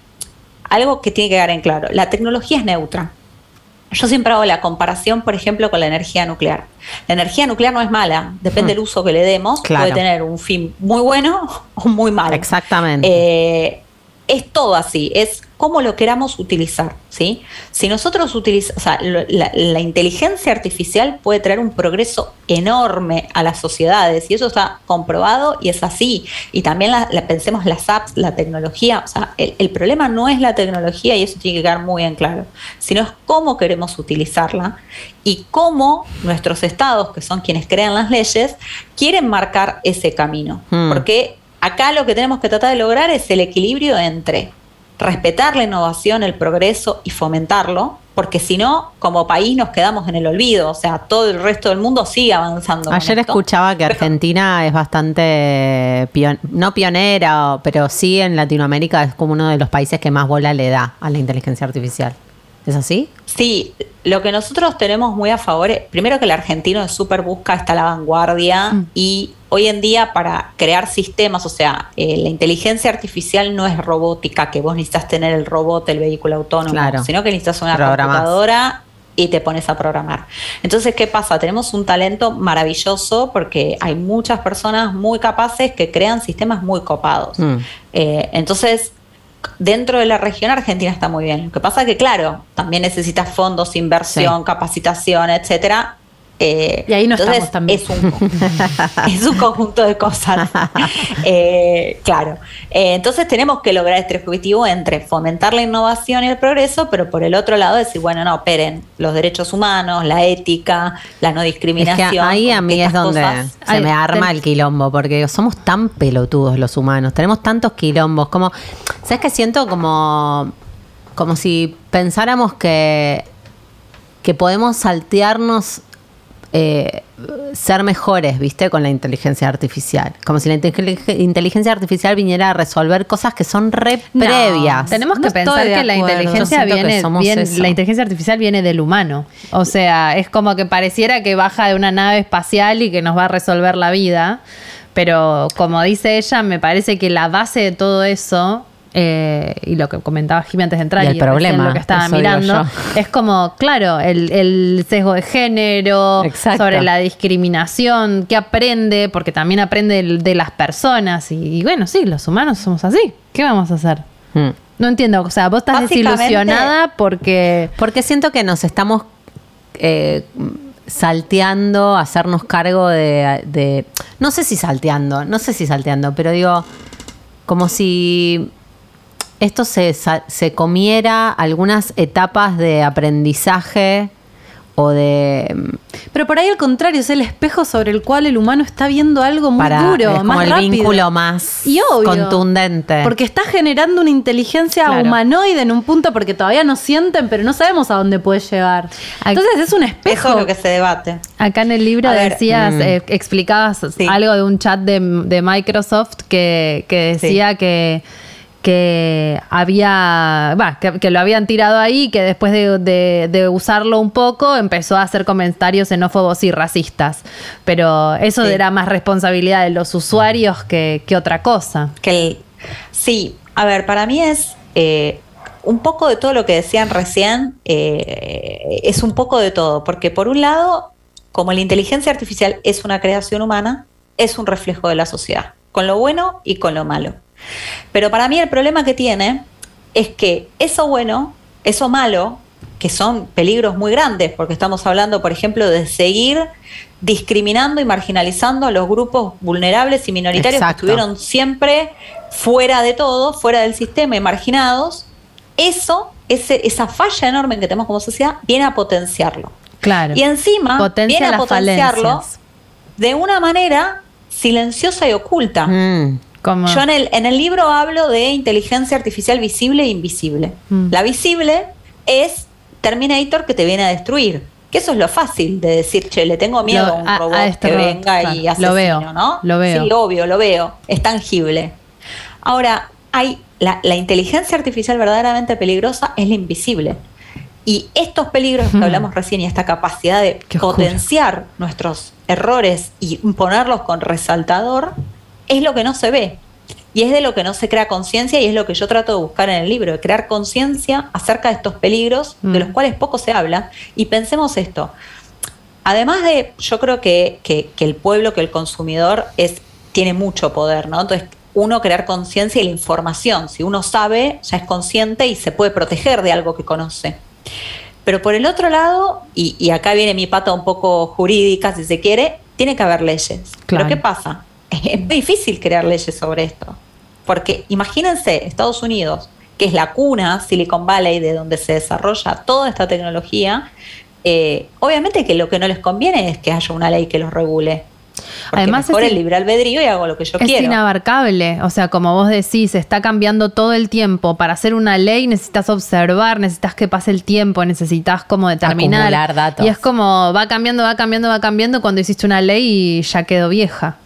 Speaker 5: algo que tiene que quedar en claro. La tecnología es neutra. Yo siempre hago la comparación, por ejemplo, con la energía nuclear. La energía nuclear no es mala, depende del hmm. uso que le demos, puede tener un fin muy bueno [LAUGHS] o muy malo.
Speaker 3: Exactamente.
Speaker 5: Eh, es todo así, es cómo lo queramos utilizar, ¿sí? Si nosotros utilizamos, o sea, la, inteligencia artificial puede traer un progreso enorme a las sociedades y eso está comprobado y es así. Y también la, pensemos las apps, la tecnología, o sea, el, el, problema no es la tecnología y eso tiene que quedar muy en claro, sino es cómo queremos utilizarla y cómo nuestros estados, que son quienes crean las leyes, quieren marcar ese camino. Hmm. Porque acá lo que tenemos que tratar de lograr es el equilibrio entre respetar la innovación, el progreso y fomentarlo, porque si no, como país nos quedamos en el olvido, o sea, todo el resto del mundo sigue avanzando.
Speaker 3: Ayer escuchaba que Argentina es bastante, no pionera, pero sí en Latinoamérica es como uno de los países que más bola le da a la inteligencia artificial. ¿Es así?
Speaker 5: Sí, lo que nosotros tenemos muy a favor, es, primero que el argentino de súper busca, está a la vanguardia mm. y hoy en día para crear sistemas, o sea, eh, la inteligencia artificial no es robótica, que vos necesitas tener el robot, el vehículo autónomo, sino que necesitas una computadora y te pones a programar. Entonces, ¿qué pasa? Tenemos un talento maravilloso porque hay muchas personas muy capaces que crean sistemas muy copados. Mm. Eh, entonces, dentro de la región Argentina está muy bien. Lo que pasa es que, claro, también necesitas fondos, inversión, capacitación, etcétera.
Speaker 1: Eh, y ahí no estamos también.
Speaker 5: Es un, [LAUGHS] es un conjunto de cosas. [LAUGHS] Eh, claro. Eh, entonces tenemos que lograr este objetivo entre fomentar la innovación y el progreso, pero por el otro lado decir, bueno, no, esperen, los derechos humanos, la ética, la no discriminación.
Speaker 3: ahí a mí es donde se me arma el quilombo, porque somos tan pelotudos los humanos, tenemos tantos quilombos, como, ¿sabes qué siento? Como, como si pensáramos que que podemos saltearnos eh, ser mejores, ¿viste? Con la inteligencia artificial. Como si la inteligencia artificial viniera a resolver cosas que son re previas.
Speaker 4: Tenemos que pensar que la inteligencia viene, la inteligencia artificial viene del humano. O sea, es como que pareciera que baja de una nave espacial y que nos va a resolver la vida. Pero como dice ella, me parece que la base de todo eso eh, y lo que comentaba Jimmy antes de entrar
Speaker 3: y, el problema,
Speaker 4: lo que estaba mirando, [LAUGHS] es como, claro, el, sesgo de género, sobre la discriminación, que aprende, porque también aprende de, las personas. Y, bueno, sí, los humanos somos así. ¿Qué vamos a hacer? Hmm. No entiendo, o sea, vos estás desilusionada porque...
Speaker 3: Porque siento que nos estamos eh, salteando, hacernos cargo de, de... No sé si salteando, no sé si salteando, pero digo, como si esto se, se comiera algunas etapas de aprendizaje o de... Mm,
Speaker 1: Pero por ahí al contrario, es el espejo sobre el cual el humano está viendo algo muy duro, más
Speaker 3: el vínculo más contundente.
Speaker 1: Porque está generando una inteligencia humanoide en un punto porque todavía no sienten, pero no sabemos a dónde puede llegar. Entonces es un espejo.
Speaker 5: Eso lo que se debate.
Speaker 4: Acá en el libro decías, mm. eh, explicabas algo de un chat de, Microsoft que, decía que que había, que, lo habían tirado ahí, que después de, usarlo un poco empezó a hacer comentarios xenófobos y racistas. Pero eso era más responsabilidad de los usuarios que, otra cosa.
Speaker 5: Que sí, a ver, para mí es eh, un poco de todo lo que decían recién, eh, es un poco de todo, porque por un lado, como la inteligencia artificial es una creación humana, es un reflejo de la sociedad, con lo bueno y con lo malo. Pero para mí el problema que tiene es que eso bueno, eso malo, que son peligros muy grandes, porque estamos hablando, por ejemplo, de seguir discriminando y marginalizando a los grupos vulnerables y minoritarios
Speaker 3: Exacto.
Speaker 5: que estuvieron siempre fuera de todo, fuera del sistema y marginados. Eso, ese, esa falla enorme que tenemos como sociedad, viene a potenciarlo.
Speaker 4: Claro.
Speaker 5: Y encima
Speaker 4: Potencia
Speaker 5: viene a potenciarlo
Speaker 4: falencias.
Speaker 5: de una manera silenciosa y oculta.
Speaker 3: Mm.
Speaker 5: Yo en el, en el libro hablo de inteligencia artificial visible e invisible.
Speaker 4: Mm.
Speaker 5: La visible es Terminator que te viene a destruir. Que eso es lo fácil de decir, che, le tengo miedo
Speaker 4: Lo-
Speaker 5: a un robot
Speaker 4: a este
Speaker 5: que
Speaker 4: robot,
Speaker 5: venga y
Speaker 4: claro.
Speaker 5: asesino,
Speaker 4: Lo veo,
Speaker 5: ¿no?
Speaker 4: lo veo.
Speaker 5: Sí, obvio, lo veo. Es tangible. Ahora, hay la, la inteligencia artificial verdaderamente peligrosa es la invisible. Y estos peligros que hablamos recién y esta capacidad de potenciar nuestros errores y ponerlos con resaltador es lo que no se ve. Y es de lo que no se crea conciencia y es lo que yo trato de buscar en el libro, de crear conciencia acerca de estos peligros de
Speaker 4: Mm.
Speaker 5: los cuales poco se habla. Y pensemos esto, además de, yo creo que, que- que el pueblo, que el consumidor es, tiene mucho poder, ¿no? Entonces, uno crear conciencia y la información, si uno sabe, ya es consciente y se puede proteger de algo que conoce. Pero por el otro lado, y, y acá viene mi pata un poco jurídica, si se quiere, tiene que haber leyes.
Speaker 4: Claro.
Speaker 5: Pero ¿qué pasa? Es muy difícil crear leyes sobre esto. Porque imagínense, Estados Unidos, que es la cuna, Silicon Valley, de donde se desarrolla toda esta tecnología, eh, obviamente que lo que no les conviene es que haya una ley que los regule. Porque
Speaker 4: Además,
Speaker 5: mejor
Speaker 4: es
Speaker 5: el libre albedrío y hago lo que yo
Speaker 4: es
Speaker 5: quiero.
Speaker 4: inabarcable. O sea, como vos decís, está cambiando todo el tiempo. Para hacer una ley necesitas observar, necesitas que pase el tiempo, necesitas como determinar.
Speaker 3: Acumular datos.
Speaker 4: Y es como va cambiando, va cambiando, va cambiando. Cuando hiciste una ley y ya quedó vieja.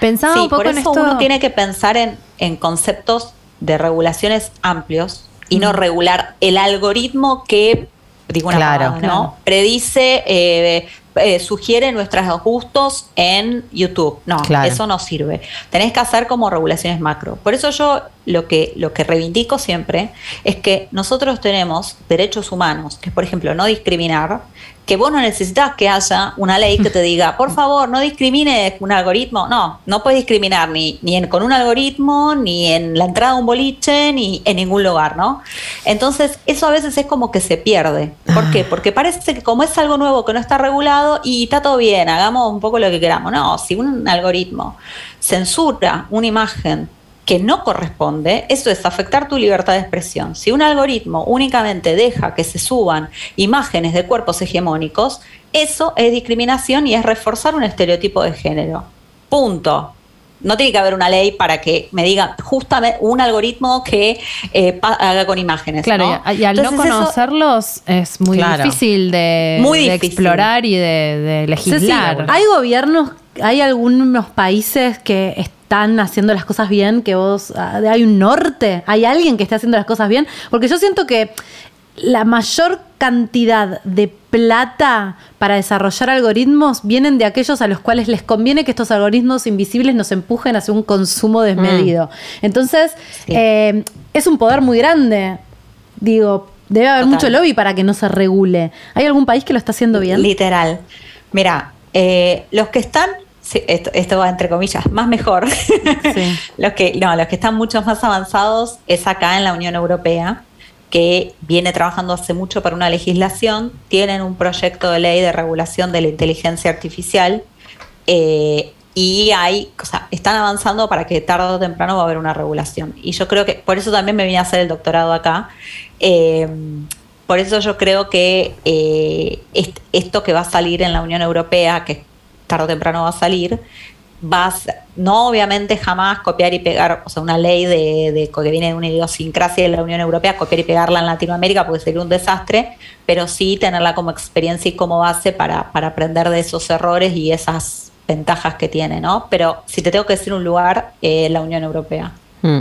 Speaker 4: Pensaba
Speaker 5: Sí,
Speaker 4: un poco
Speaker 5: por
Speaker 4: en
Speaker 5: eso
Speaker 4: esto.
Speaker 5: uno tiene que pensar en, en conceptos de regulaciones amplios y
Speaker 4: Mm.
Speaker 5: no regular el algoritmo que, digo una
Speaker 3: Claro,
Speaker 5: ¿no?
Speaker 4: claro.
Speaker 5: Predice, eh, eh, sugiere nuestros gustos en YouTube. No,
Speaker 3: Claro.
Speaker 5: eso no sirve. Tenés que hacer como regulaciones macro. Por eso yo lo que, lo que reivindico siempre es que nosotros tenemos derechos humanos, que es, por ejemplo, no discriminar, que vos no necesitas que haya una ley que te diga, por favor, no discrimine un algoritmo. No, no puedes discriminar ni, ni en- con un algoritmo, ni en la entrada de un boliche, ni en ningún lugar, ¿no? Entonces, eso a veces es como que se pierde. ¿Por qué? Porque parece que como es algo nuevo que no está regulado y está todo bien, hagamos un poco lo que queramos. No, si un algoritmo censura una imagen que no corresponde, eso es afectar tu libertad de expresión. Si un algoritmo únicamente deja que se suban imágenes de cuerpos hegemónicos, eso es discriminación y es reforzar un estereotipo de género. Punto. No tiene que haber una ley para que me diga justamente un algoritmo que eh, haga con imágenes.
Speaker 4: Claro,
Speaker 5: ¿no?
Speaker 4: y, al no
Speaker 5: eso-
Speaker 4: conocerlos es muy
Speaker 3: Claro.
Speaker 4: difícil de,
Speaker 5: Muy
Speaker 4: de
Speaker 5: difícil.
Speaker 4: explorar y de, de legislar.
Speaker 1: Ceci, hay gobiernos, hay algunos países que están haciendo las cosas bien, que vos, ah, hay un norte, hay alguien que esté haciendo las cosas bien, porque yo siento que la mayor cantidad de plata para desarrollar algoritmos vienen de aquellos a los cuales les conviene que estos algoritmos invisibles nos empujen hacia un consumo desmedido. Entonces,
Speaker 5: Sí.
Speaker 1: eh, es un poder muy grande. Digo, debe haber
Speaker 5: Total.
Speaker 1: mucho lobby para que no se regule. ¿Hay algún país que lo está haciendo bien?
Speaker 5: Literal. Mira, eh, los que están, sí, esto, esto va entre comillas, más mejor.
Speaker 1: Sí. [LAUGHS]
Speaker 5: los que, no, los que están mucho más avanzados es acá en la Unión Europea, que viene trabajando hace mucho para una legislación, tienen un proyecto de ley de regulación de la inteligencia artificial. eh, y hay, o sea, están avanzando para que tarde o temprano va a haber una regulación. Y yo creo que, por eso también me vine a hacer el doctorado acá. Eh, por eso yo creo que eh, est- esto que va a salir en la Unión Europea, que tarde o temprano va a salir, va a ser- no obviamente jamás copiar y pegar, o sea, una ley de, de- que viene de una idiosincrasia de la Unión Europea, copiar y pegarla en Latinoamérica porque sería un desastre, pero sí tenerla como experiencia y como base para, para aprender de esos errores y esas ventajas que tiene, ¿no? Pero si te tengo que decir un lugar, eh, la Unión Europea.
Speaker 3: Mm.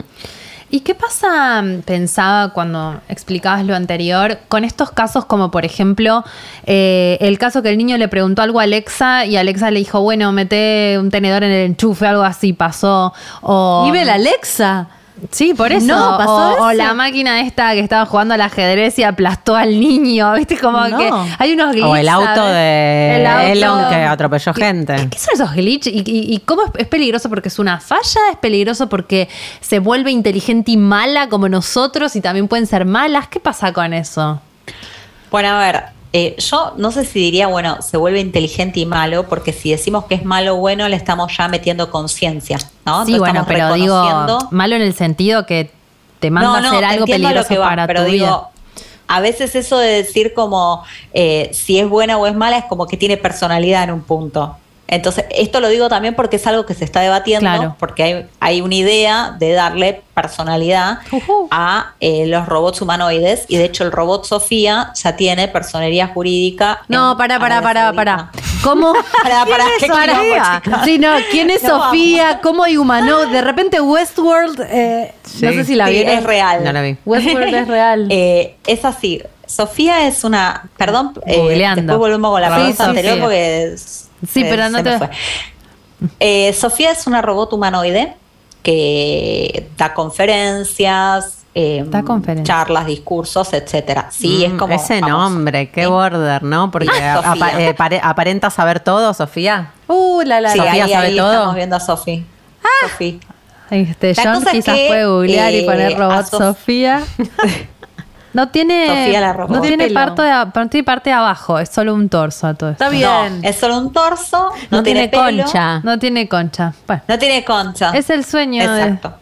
Speaker 4: ¿Y qué pasa, mm, pensaba cuando explicabas lo anterior, con estos casos como por ejemplo eh, el caso que el niño le preguntó algo a Alexa y Alexa le dijo, bueno, mete un tenedor en el enchufe, algo así pasó. O,
Speaker 1: Vive la Alexa.
Speaker 4: Sí, por eso.
Speaker 1: No, pasó
Speaker 4: o, o la máquina esta que estaba jugando al ajedrez y aplastó al niño, [LAUGHS] ¿viste? Como
Speaker 1: No.
Speaker 4: que hay unos glitches.
Speaker 3: O el auto
Speaker 4: ¿sabes?
Speaker 3: de
Speaker 4: El auto.
Speaker 3: Elon que atropelló
Speaker 4: ¿Qué-
Speaker 3: gente.
Speaker 4: ¿Qué, qué son esos glitches? ¿Y, y- y cómo es, es peligroso porque es una falla? ¿Es peligroso porque se vuelve inteligente y mala como nosotros y también pueden ser malas? ¿Qué pasa con eso?
Speaker 5: Bueno, a ver, eh, yo no sé si diría, bueno, se vuelve inteligente y malo, porque si decimos que es malo o bueno, le estamos ya metiendo conciencia, ¿no?
Speaker 4: Sí,
Speaker 5: Entonces
Speaker 4: bueno, pero digo, malo en el sentido que te manda a hacer algo peligroso
Speaker 5: que va,
Speaker 4: para
Speaker 5: pero
Speaker 4: tu
Speaker 5: digo,
Speaker 4: vida.
Speaker 5: a veces eso de decir como eh, si es buena o es mala es como que tiene personalidad en un punto. Entonces, esto lo digo también porque es algo que se está debatiendo,
Speaker 4: Claro.
Speaker 5: porque hay, hay una idea de darle personalidad a eh, los robots humanoides y de hecho el robot Sofía ya tiene personería jurídica.
Speaker 1: No,
Speaker 5: en
Speaker 1: para, para, para, para. ¿Cómo?
Speaker 5: Pará, pará, [LAUGHS]
Speaker 1: ¿Quién
Speaker 5: qué
Speaker 1: es Sofía? Sí, no, ¿quién es
Speaker 5: No,
Speaker 1: Sofía? ¿Cómo hay humano? De repente Westworld, eh, no sé si la
Speaker 5: Sí,
Speaker 1: vieron.
Speaker 5: es real.
Speaker 3: No la vi.
Speaker 1: Westworld es real. [LAUGHS]
Speaker 5: Eh, es así. Sofía es una. Perdón, eh, después volvemos con la
Speaker 4: Sí,
Speaker 5: pregunta anterior porque.
Speaker 4: Sí,
Speaker 5: eh,
Speaker 4: pero no te-
Speaker 5: fue. Eh, Sofía es una robot humanoide que da conferencias, eh,
Speaker 4: Da conferencias.
Speaker 5: charlas, discursos, etcétera. Sí, es
Speaker 3: Mm,
Speaker 5: como.
Speaker 3: Ese
Speaker 5: famoso.
Speaker 3: nombre, qué
Speaker 5: Sí.
Speaker 3: border, ¿no? Porque
Speaker 5: Ah,
Speaker 3: apa-
Speaker 5: Sofía.
Speaker 3: eh, pare- aparenta saber todo, Sofía.
Speaker 1: Uh, la, la,
Speaker 5: Sí,
Speaker 1: la.
Speaker 3: Sofía
Speaker 5: ahí,
Speaker 3: sabe
Speaker 5: ahí
Speaker 3: todo.
Speaker 5: estamos viendo a Sofi.
Speaker 1: Ah.
Speaker 5: Sofi.
Speaker 4: Este,
Speaker 5: La
Speaker 4: John
Speaker 5: cosa es
Speaker 4: quizás
Speaker 5: que,
Speaker 4: puede googlear y
Speaker 5: eh,
Speaker 4: poner
Speaker 5: a
Speaker 4: robot
Speaker 5: Sof-
Speaker 4: Sofía. [LAUGHS] No tiene,
Speaker 5: Sofía la robot.
Speaker 4: no tiene parte, de, no tiene parte de abajo, es solo un torso a todo esto.
Speaker 1: Está bien.
Speaker 5: No, es solo un torso, no,
Speaker 3: No tiene concha.
Speaker 4: No tiene concha. Bueno,
Speaker 5: No tiene concha.
Speaker 4: es el sueño de...
Speaker 5: Exacto.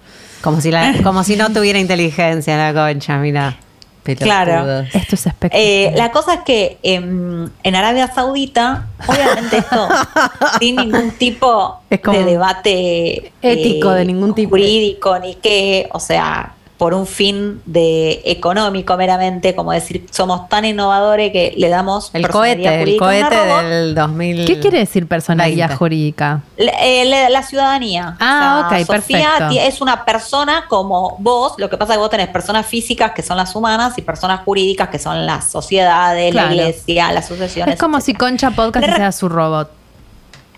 Speaker 3: Como si, la, [LAUGHS] como si no tuviera inteligencia la concha, mira.
Speaker 5: Claro.
Speaker 4: Esto es espectacular.
Speaker 5: Eh, la cosa es que em, en Arabia Saudita, obviamente esto [LAUGHS] sin ningún tipo de debate
Speaker 1: Ético, de ningún tipo.
Speaker 5: jurídico, ni que, o sea, por un fin de económico meramente, como decir, somos tan innovadores que le damos
Speaker 3: El cohete, el cohete del 2000.
Speaker 4: ¿Qué quiere decir personalidad
Speaker 3: 20.
Speaker 4: jurídica?
Speaker 5: La, eh, la- la ciudadanía.
Speaker 4: Ah, ok,
Speaker 5: Sofía
Speaker 4: perfecto.
Speaker 5: es una persona como vos. Lo que pasa es que vos tenés personas físicas que son las humanas y personas jurídicas que son las sociedades,
Speaker 4: Claro.
Speaker 5: la iglesia, las asociaciones.
Speaker 4: Es como si. Concha Podcast
Speaker 5: Le
Speaker 4: sea su robot.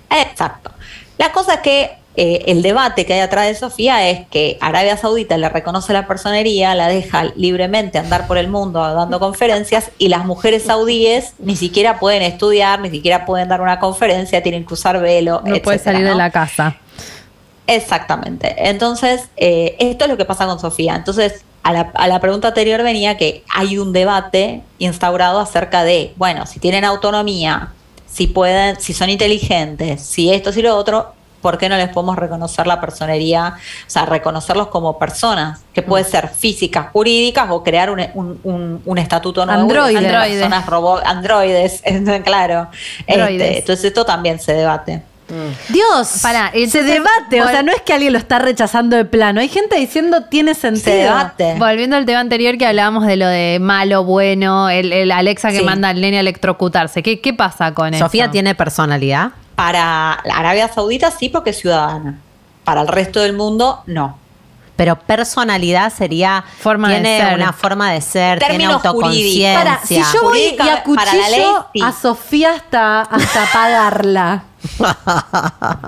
Speaker 5: Exacto. La cosa es que eh, el debate que hay atrás de Sofía es que Arabia Saudita le reconoce la personería, la deja libremente andar por el mundo dando conferencias y las mujeres saudíes ni siquiera pueden estudiar, ni siquiera pueden dar una conferencia, tienen que usar velo.
Speaker 4: No puede
Speaker 5: etcétera,
Speaker 4: salir de la casa.
Speaker 5: Exactamente. Entonces, eh, esto es lo que pasa con Sofía. Entonces, a la, a la pregunta anterior venía que hay un debate instaurado acerca de, bueno, si tienen autonomía, si pueden, si son inteligentes, si esto, si lo otro, ¿por qué no les podemos reconocer la personería? O sea, reconocerlos como personas, que puede
Speaker 4: Mm.
Speaker 5: ser físicas, jurídicas o crear un, un- un- un estatuto nuevo.
Speaker 1: Androide.
Speaker 5: de
Speaker 4: Androide.
Speaker 5: Personas robo- androides, [LAUGHS] claro.
Speaker 4: Androides.
Speaker 5: Este, entonces, esto también se debate.
Speaker 1: Dios,
Speaker 4: Pará,
Speaker 1: se debate. O sea, no es que alguien lo está rechazando de plano. Hay gente diciendo tiene sentido.
Speaker 5: Se debate.
Speaker 4: Volviendo al tema anterior que hablábamos de lo de malo, bueno, el, el Alexa que
Speaker 5: Sí.
Speaker 4: manda al nene a electrocutarse. ¿Qué, qué pasa con eso?
Speaker 3: Sofía tiene personalidad.
Speaker 5: Para Arabia Saudita sí, porque es ciudadana. Para el resto del mundo, no.
Speaker 3: Pero personalidad sería.
Speaker 4: Forma de
Speaker 3: tiene
Speaker 4: ser.
Speaker 3: una forma de ser, tiene
Speaker 5: Términos
Speaker 3: autoconciencia.
Speaker 1: Para, si yo voy y
Speaker 5: Jurídica, para la ley,
Speaker 1: acuchillo
Speaker 5: sí.
Speaker 1: a Sofía hasta, hasta pagarla. [LAUGHS]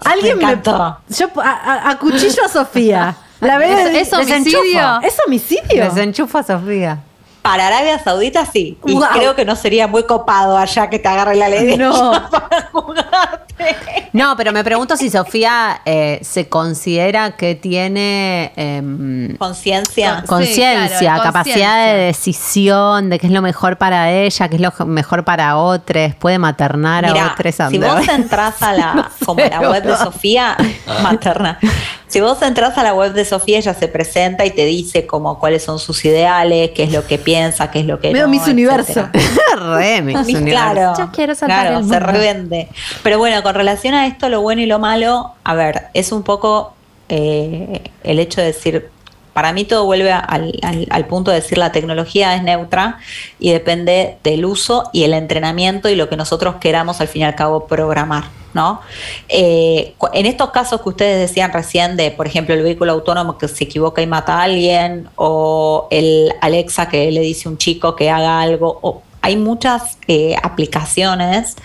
Speaker 1: Alguien
Speaker 5: Me
Speaker 1: me.
Speaker 5: encantó.
Speaker 1: yo a, a- acuchillo a Sofía. La [LAUGHS] veo
Speaker 4: ¿Es-
Speaker 1: y
Speaker 4: es homicidio?
Speaker 1: desenchufo. ¿Es homicidio?
Speaker 3: Desenchufa a Sofía.
Speaker 5: Para Arabia Saudita sí. Y
Speaker 1: Wow.
Speaker 5: creo que no sería muy copado allá que te agarre la ley de
Speaker 1: No.
Speaker 5: para jugarte.
Speaker 3: No, pero me pregunto si Sofía eh, se considera que tiene em,
Speaker 5: Conciencia.
Speaker 4: Con-
Speaker 3: conciencia,
Speaker 4: Sí, claro,
Speaker 3: capacidad de decisión, de qué es lo mejor para ella, qué es lo mejor para otros, puede maternar a
Speaker 5: Mira,
Speaker 3: otros.
Speaker 5: si vos entras a la, [LAUGHS] como a la web de Sofía, materna, si vos entras a la web de Sofía, ella se presenta y te dice como cuáles son sus ideales, qué es lo que piensa, qué es lo que
Speaker 1: Veo
Speaker 5: no,
Speaker 1: Miss Universo.
Speaker 5: etcétera. [LAUGHS]
Speaker 3: Re, Universo.
Speaker 5: Claro,
Speaker 4: Yo quiero salvar
Speaker 5: claro,
Speaker 4: el
Speaker 5: se revende. Pero bueno, con relación a esto, lo bueno y lo malo, a ver, es un poco eh, el hecho de decir, para mí todo vuelve al, punto de decir la tecnología es neutra y depende del uso y el entrenamiento y lo que nosotros queramos al fin y al cabo programar. ¿no? Eh, en estos casos que ustedes decían recién de, por ejemplo, el vehículo autónomo que se equivoca y mata a alguien, o el Alexa que le dice a un chico que haga algo, o hay muchas eh, aplicaciones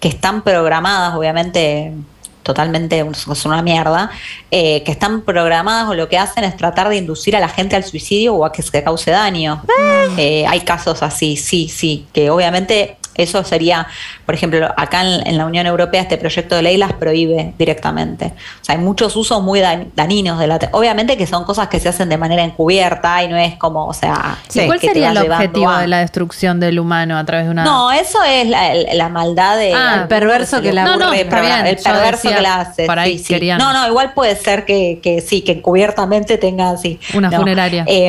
Speaker 5: que están programadas, obviamente totalmente son una mierda, eh, que están programadas o lo que hacen es tratar de inducir a la gente al suicidio o a que se cause daño. Eh, hay casos así, sí, sí, que obviamente Eso sería, por ejemplo, acá en, en la Unión Europea este proyecto de ley las prohíbe directamente. O sea, hay muchos usos muy dan- dañinos de la... te- Obviamente que son cosas que se hacen de manera encubierta y no es como, o sea... Que
Speaker 4: ¿Cuál
Speaker 5: te
Speaker 4: sería el objetivo
Speaker 5: a-
Speaker 4: de la destrucción del humano a través de una...
Speaker 5: No, eso es la, la maldad de...
Speaker 4: Ah,
Speaker 5: al
Speaker 1: perverso que la-
Speaker 4: No, no, está bien.
Speaker 5: El perverso
Speaker 4: decía,
Speaker 5: que la hace.
Speaker 4: por ahí
Speaker 5: sí, No, no, igual puede ser que, que sí, que encubiertamente tenga así.
Speaker 4: Una
Speaker 5: No.
Speaker 4: funeraria.
Speaker 5: Eh,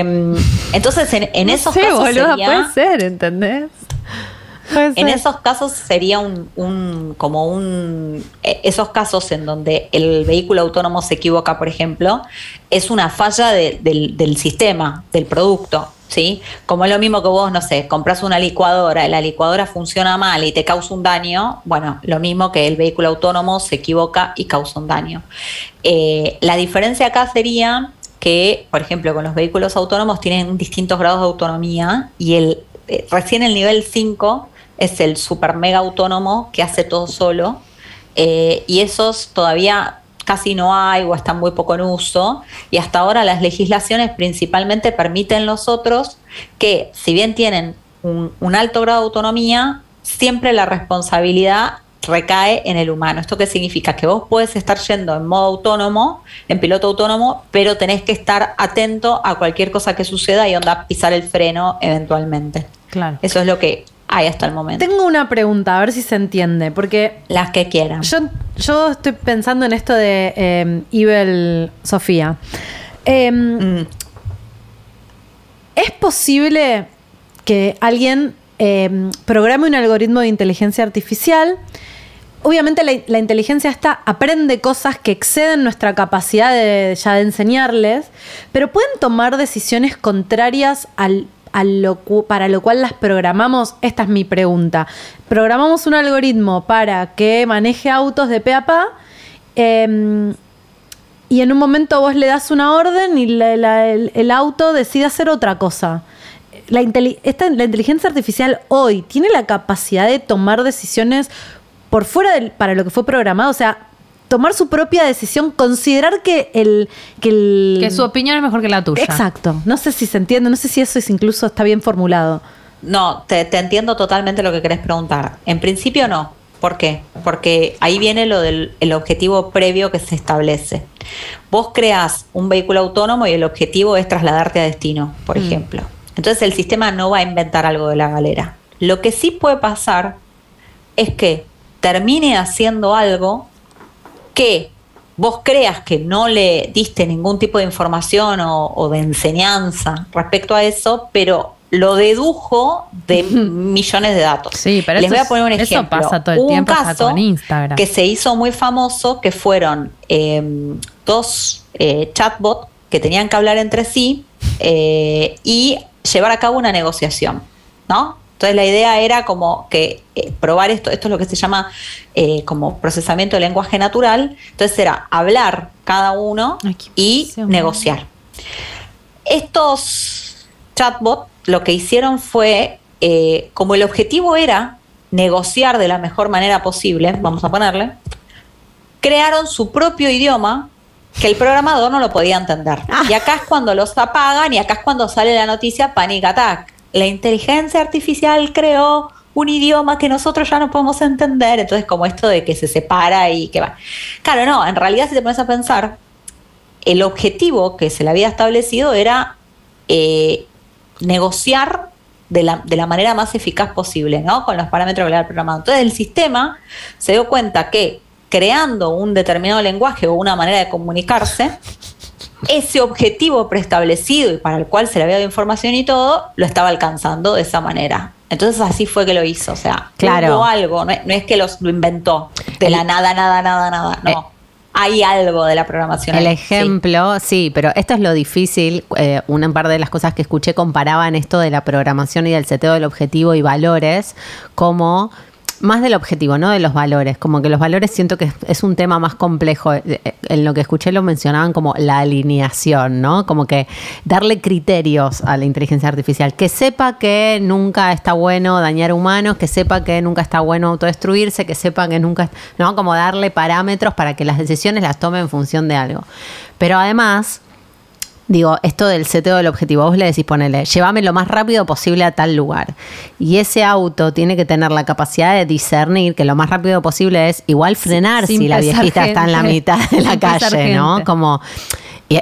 Speaker 5: entonces, en, en
Speaker 4: No
Speaker 5: esos
Speaker 4: sé,
Speaker 5: casos
Speaker 4: boluda,
Speaker 5: sería-
Speaker 4: puede ser, ¿entendés?
Speaker 5: En esos casos sería un, un- como un eh, esos casos en donde el vehículo autónomo se equivoca, por ejemplo, es una falla de- del, del sistema, del producto, ¿sí? Como es lo mismo que vos, no sé, compras una licuadora, y la licuadora funciona mal y te causa un daño, bueno, lo mismo que el vehículo autónomo se equivoca y causa un daño. Eh, la diferencia acá sería que, por ejemplo, con los vehículos autónomos tienen distintos grados de autonomía y el eh, recién el nivel 5 es el super mega autónomo que hace todo solo eh, y esos todavía casi no hay o están muy poco en uso y hasta ahora las legislaciones principalmente permiten los otros que si bien tienen un, un alto grado de autonomía, siempre la responsabilidad recae en el humano. ¿Esto qué significa? Que vos puedes estar yendo en modo autónomo, en piloto autónomo, pero tenés que estar atento a cualquier cosa que suceda y onda pisar el freno eventualmente.
Speaker 4: Claro.
Speaker 5: Eso es lo que hay hasta el momento.
Speaker 1: Tengo una pregunta, a ver si se entiende, porque
Speaker 5: Las que quieran.
Speaker 1: yo, yo estoy pensando en esto de eh, Sofía. Eh,
Speaker 5: Mm,
Speaker 1: ¿Es posible que alguien eh, programe un algoritmo de inteligencia artificial? Obviamente la, la inteligencia esta aprende cosas que exceden nuestra capacidad de, ya de enseñarles, pero pueden tomar decisiones contrarias al, para lo cual las programamos. Esta es mi pregunta. Programamos un algoritmo para que maneje autos de pe a pa. em, y en un momento vos le das una orden y el, auto decide hacer otra cosa. La inteligencia artificial hoy tiene la capacidad de tomar decisiones por fuera del, para lo que fue programado, o sea, tomar su propia decisión, considerar que el... Que, el,
Speaker 4: Que su opinión es mejor que la tuya.
Speaker 1: Exacto. No sé si se entiende, no sé si eso es incluso está bien formulado.
Speaker 5: No, te, te entiendo totalmente lo que querés preguntar. En principio no. ¿Por qué? Porque ahí viene lo del el objetivo previo que se establece. Vos creás un vehículo autónomo y el objetivo es trasladarte a destino, por ejemplo. Entonces el sistema no va a inventar algo de la galera. Lo que sí puede pasar es que termine haciendo algo que vos creas que no le diste ningún tipo de información o, o de enseñanza respecto a eso, pero lo dedujo de [LAUGHS] millones de datos.
Speaker 4: Sí, pero
Speaker 5: Les
Speaker 4: eso
Speaker 5: voy a poner un
Speaker 4: eso
Speaker 5: ejemplo.
Speaker 4: pasa todo el
Speaker 5: un
Speaker 4: tiempo
Speaker 5: caso
Speaker 4: con Instagram.
Speaker 5: que se hizo muy famoso, que fueron eh, dos eh, chatbots que tenían que hablar entre sí eh, y llevar a cabo una negociación, ¿no? Entonces la idea era como que eh, probar esto, esto es lo que se llama eh, como procesamiento de lenguaje natural, entonces era hablar cada uno
Speaker 4: Ay,
Speaker 5: y negociar. Estos chatbots lo que hicieron fue, eh, como el objetivo era negociar de la mejor manera posible, vamos a ponerle, crearon su propio idioma que el programador no lo podía entender. Y acá es cuando los apagan y acá es cuando sale la noticia Panic Attack. La inteligencia artificial creó un idioma que nosotros ya no podemos entender. Entonces, como esto de que se separa y que va. Claro, no, en realidad si te pones a pensar, el objetivo que se le había establecido era eh, negociar de la, manera más eficaz posible, ¿no? Con los parámetros que le había programado. Entonces el sistema se dio cuenta que creando un determinado lenguaje o una manera de comunicarse, ese objetivo preestablecido y para el cual se le había dado información y todo, lo estaba alcanzando de esa manera. Entonces así fue que lo hizo, o sea,
Speaker 3: Claro.
Speaker 5: hubo algo, no es, no es que los, lo inventó de la nada, nada, nada, nada, no.
Speaker 3: Eh,
Speaker 5: Hay algo de la programación.
Speaker 3: El
Speaker 5: sí.
Speaker 3: ejemplo, sí. pero esto es lo difícil. Eh, una par de las cosas que escuché comparaban esto de la programación y del seteo del objetivo y valores como más del objetivo, no de los valores. Como que los valores siento que es, un tema más complejo. Eh, eh, En lo que escuché lo mencionaban como la alineación, ¿no? Como que darle criterios a la inteligencia artificial. Que sepa que nunca está bueno dañar humanos, que sepa que nunca está bueno autodestruirse, que sepa que nunca, ¿no? Como darle parámetros para que las decisiones las tome en función de algo. Pero además, Digo, esto del seteo del objetivo, vos le decís, ponele, llévame lo más rápido posible a tal lugar. Y ese auto tiene que tener la capacidad de discernir que lo más rápido posible es igual frenar
Speaker 4: sin
Speaker 3: si la viejita está en la mitad de la
Speaker 4: Sin
Speaker 3: calle, ¿no? Como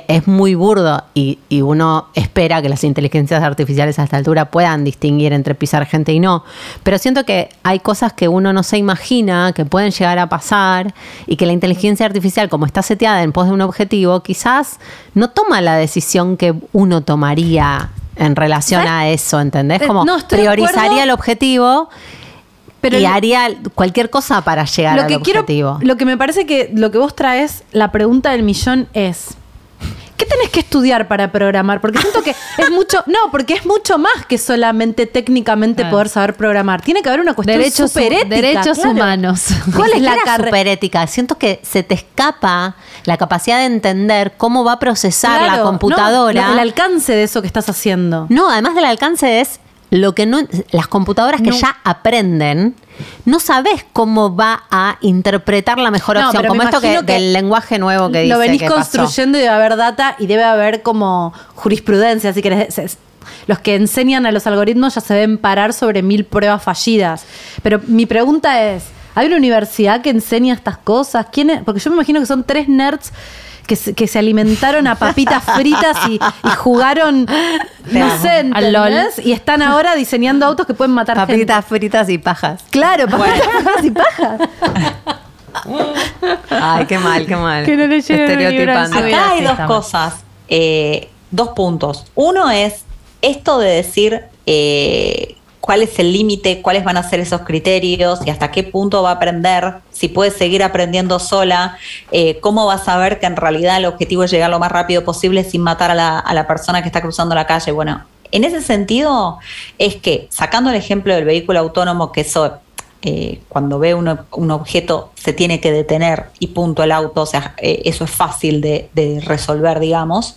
Speaker 3: es muy burdo y, y uno espera que las inteligencias artificiales a esta altura puedan distinguir entre pisar gente y no. Pero siento que hay cosas que uno no se imagina que pueden llegar a pasar y que la inteligencia artificial, como está seteada en pos de un objetivo, quizás no toma la decisión que uno tomaría en relación a eso, ¿entendés?
Speaker 1: Eh,
Speaker 3: Como
Speaker 1: no,
Speaker 3: priorizaría el objetivo
Speaker 1: Pero
Speaker 3: y haría cualquier cosa para llegar
Speaker 1: lo
Speaker 3: al
Speaker 1: que quiero,
Speaker 3: objetivo.
Speaker 1: lo que me parece que lo que vos traes, la pregunta del millón es. ¿Qué tenés que estudiar para programar? Porque siento que [LAUGHS] es mucho, no, porque es mucho más que solamente técnicamente
Speaker 4: Claro.
Speaker 1: poder saber programar. Tiene que haber una cuestión
Speaker 4: Derechos,
Speaker 1: súper ética,
Speaker 4: derechos
Speaker 1: claro.
Speaker 4: humanos.
Speaker 1: ¿Cuál [LAUGHS] es la
Speaker 3: carrera
Speaker 1: carrera?
Speaker 3: super ética? Siento que se te escapa la capacidad de entender cómo va a procesar la computadora.
Speaker 1: no, el alcance de eso que estás haciendo.
Speaker 3: No, además del alcance es lo que no las computadoras que
Speaker 1: No.
Speaker 3: ya aprenden. No sabes cómo va a interpretar la mejor opción, como esto que,
Speaker 1: que
Speaker 3: del lenguaje nuevo que dice
Speaker 1: Lo venís
Speaker 3: que pasó.
Speaker 1: construyendo y debe haber data y debe haber como jurisprudencia, querés. Se- Los que enseñan a los algoritmos ya se ven parar sobre mil pruebas fallidas. Pero mi pregunta es, ¿hay una universidad que enseña estas cosas? ¿Quién es? Porque yo me imagino que son tres nerds que se, que se alimentaron a papitas fritas y, y jugaron, no
Speaker 3: amo.
Speaker 1: sé,
Speaker 4: Al LOL.
Speaker 1: ¿entendés? Y están ahora diseñando autos que pueden matar gente.
Speaker 3: Papitas fritas y pajas.
Speaker 1: Claro, papitas fritas y pajas.
Speaker 3: Ay, qué mal, qué mal.
Speaker 4: Que no en
Speaker 3: Estereotipando.
Speaker 5: Acá hay dos cosas, eh, dos puntos. Uno es esto de decir eh, cuál es el límite, cuáles van a ser esos criterios y hasta qué punto va a aprender, si puede seguir aprendiendo sola, eh, cómo va a saber que en realidad el objetivo es llegar lo más rápido posible sin matar a la, persona que está cruzando la calle. Bueno, en ese sentido es que, sacando el ejemplo del vehículo autónomo, que eso eh, cuando ve un objeto se tiene que detener y punto el auto, o sea, eh, eso es fácil de, resolver, digamos.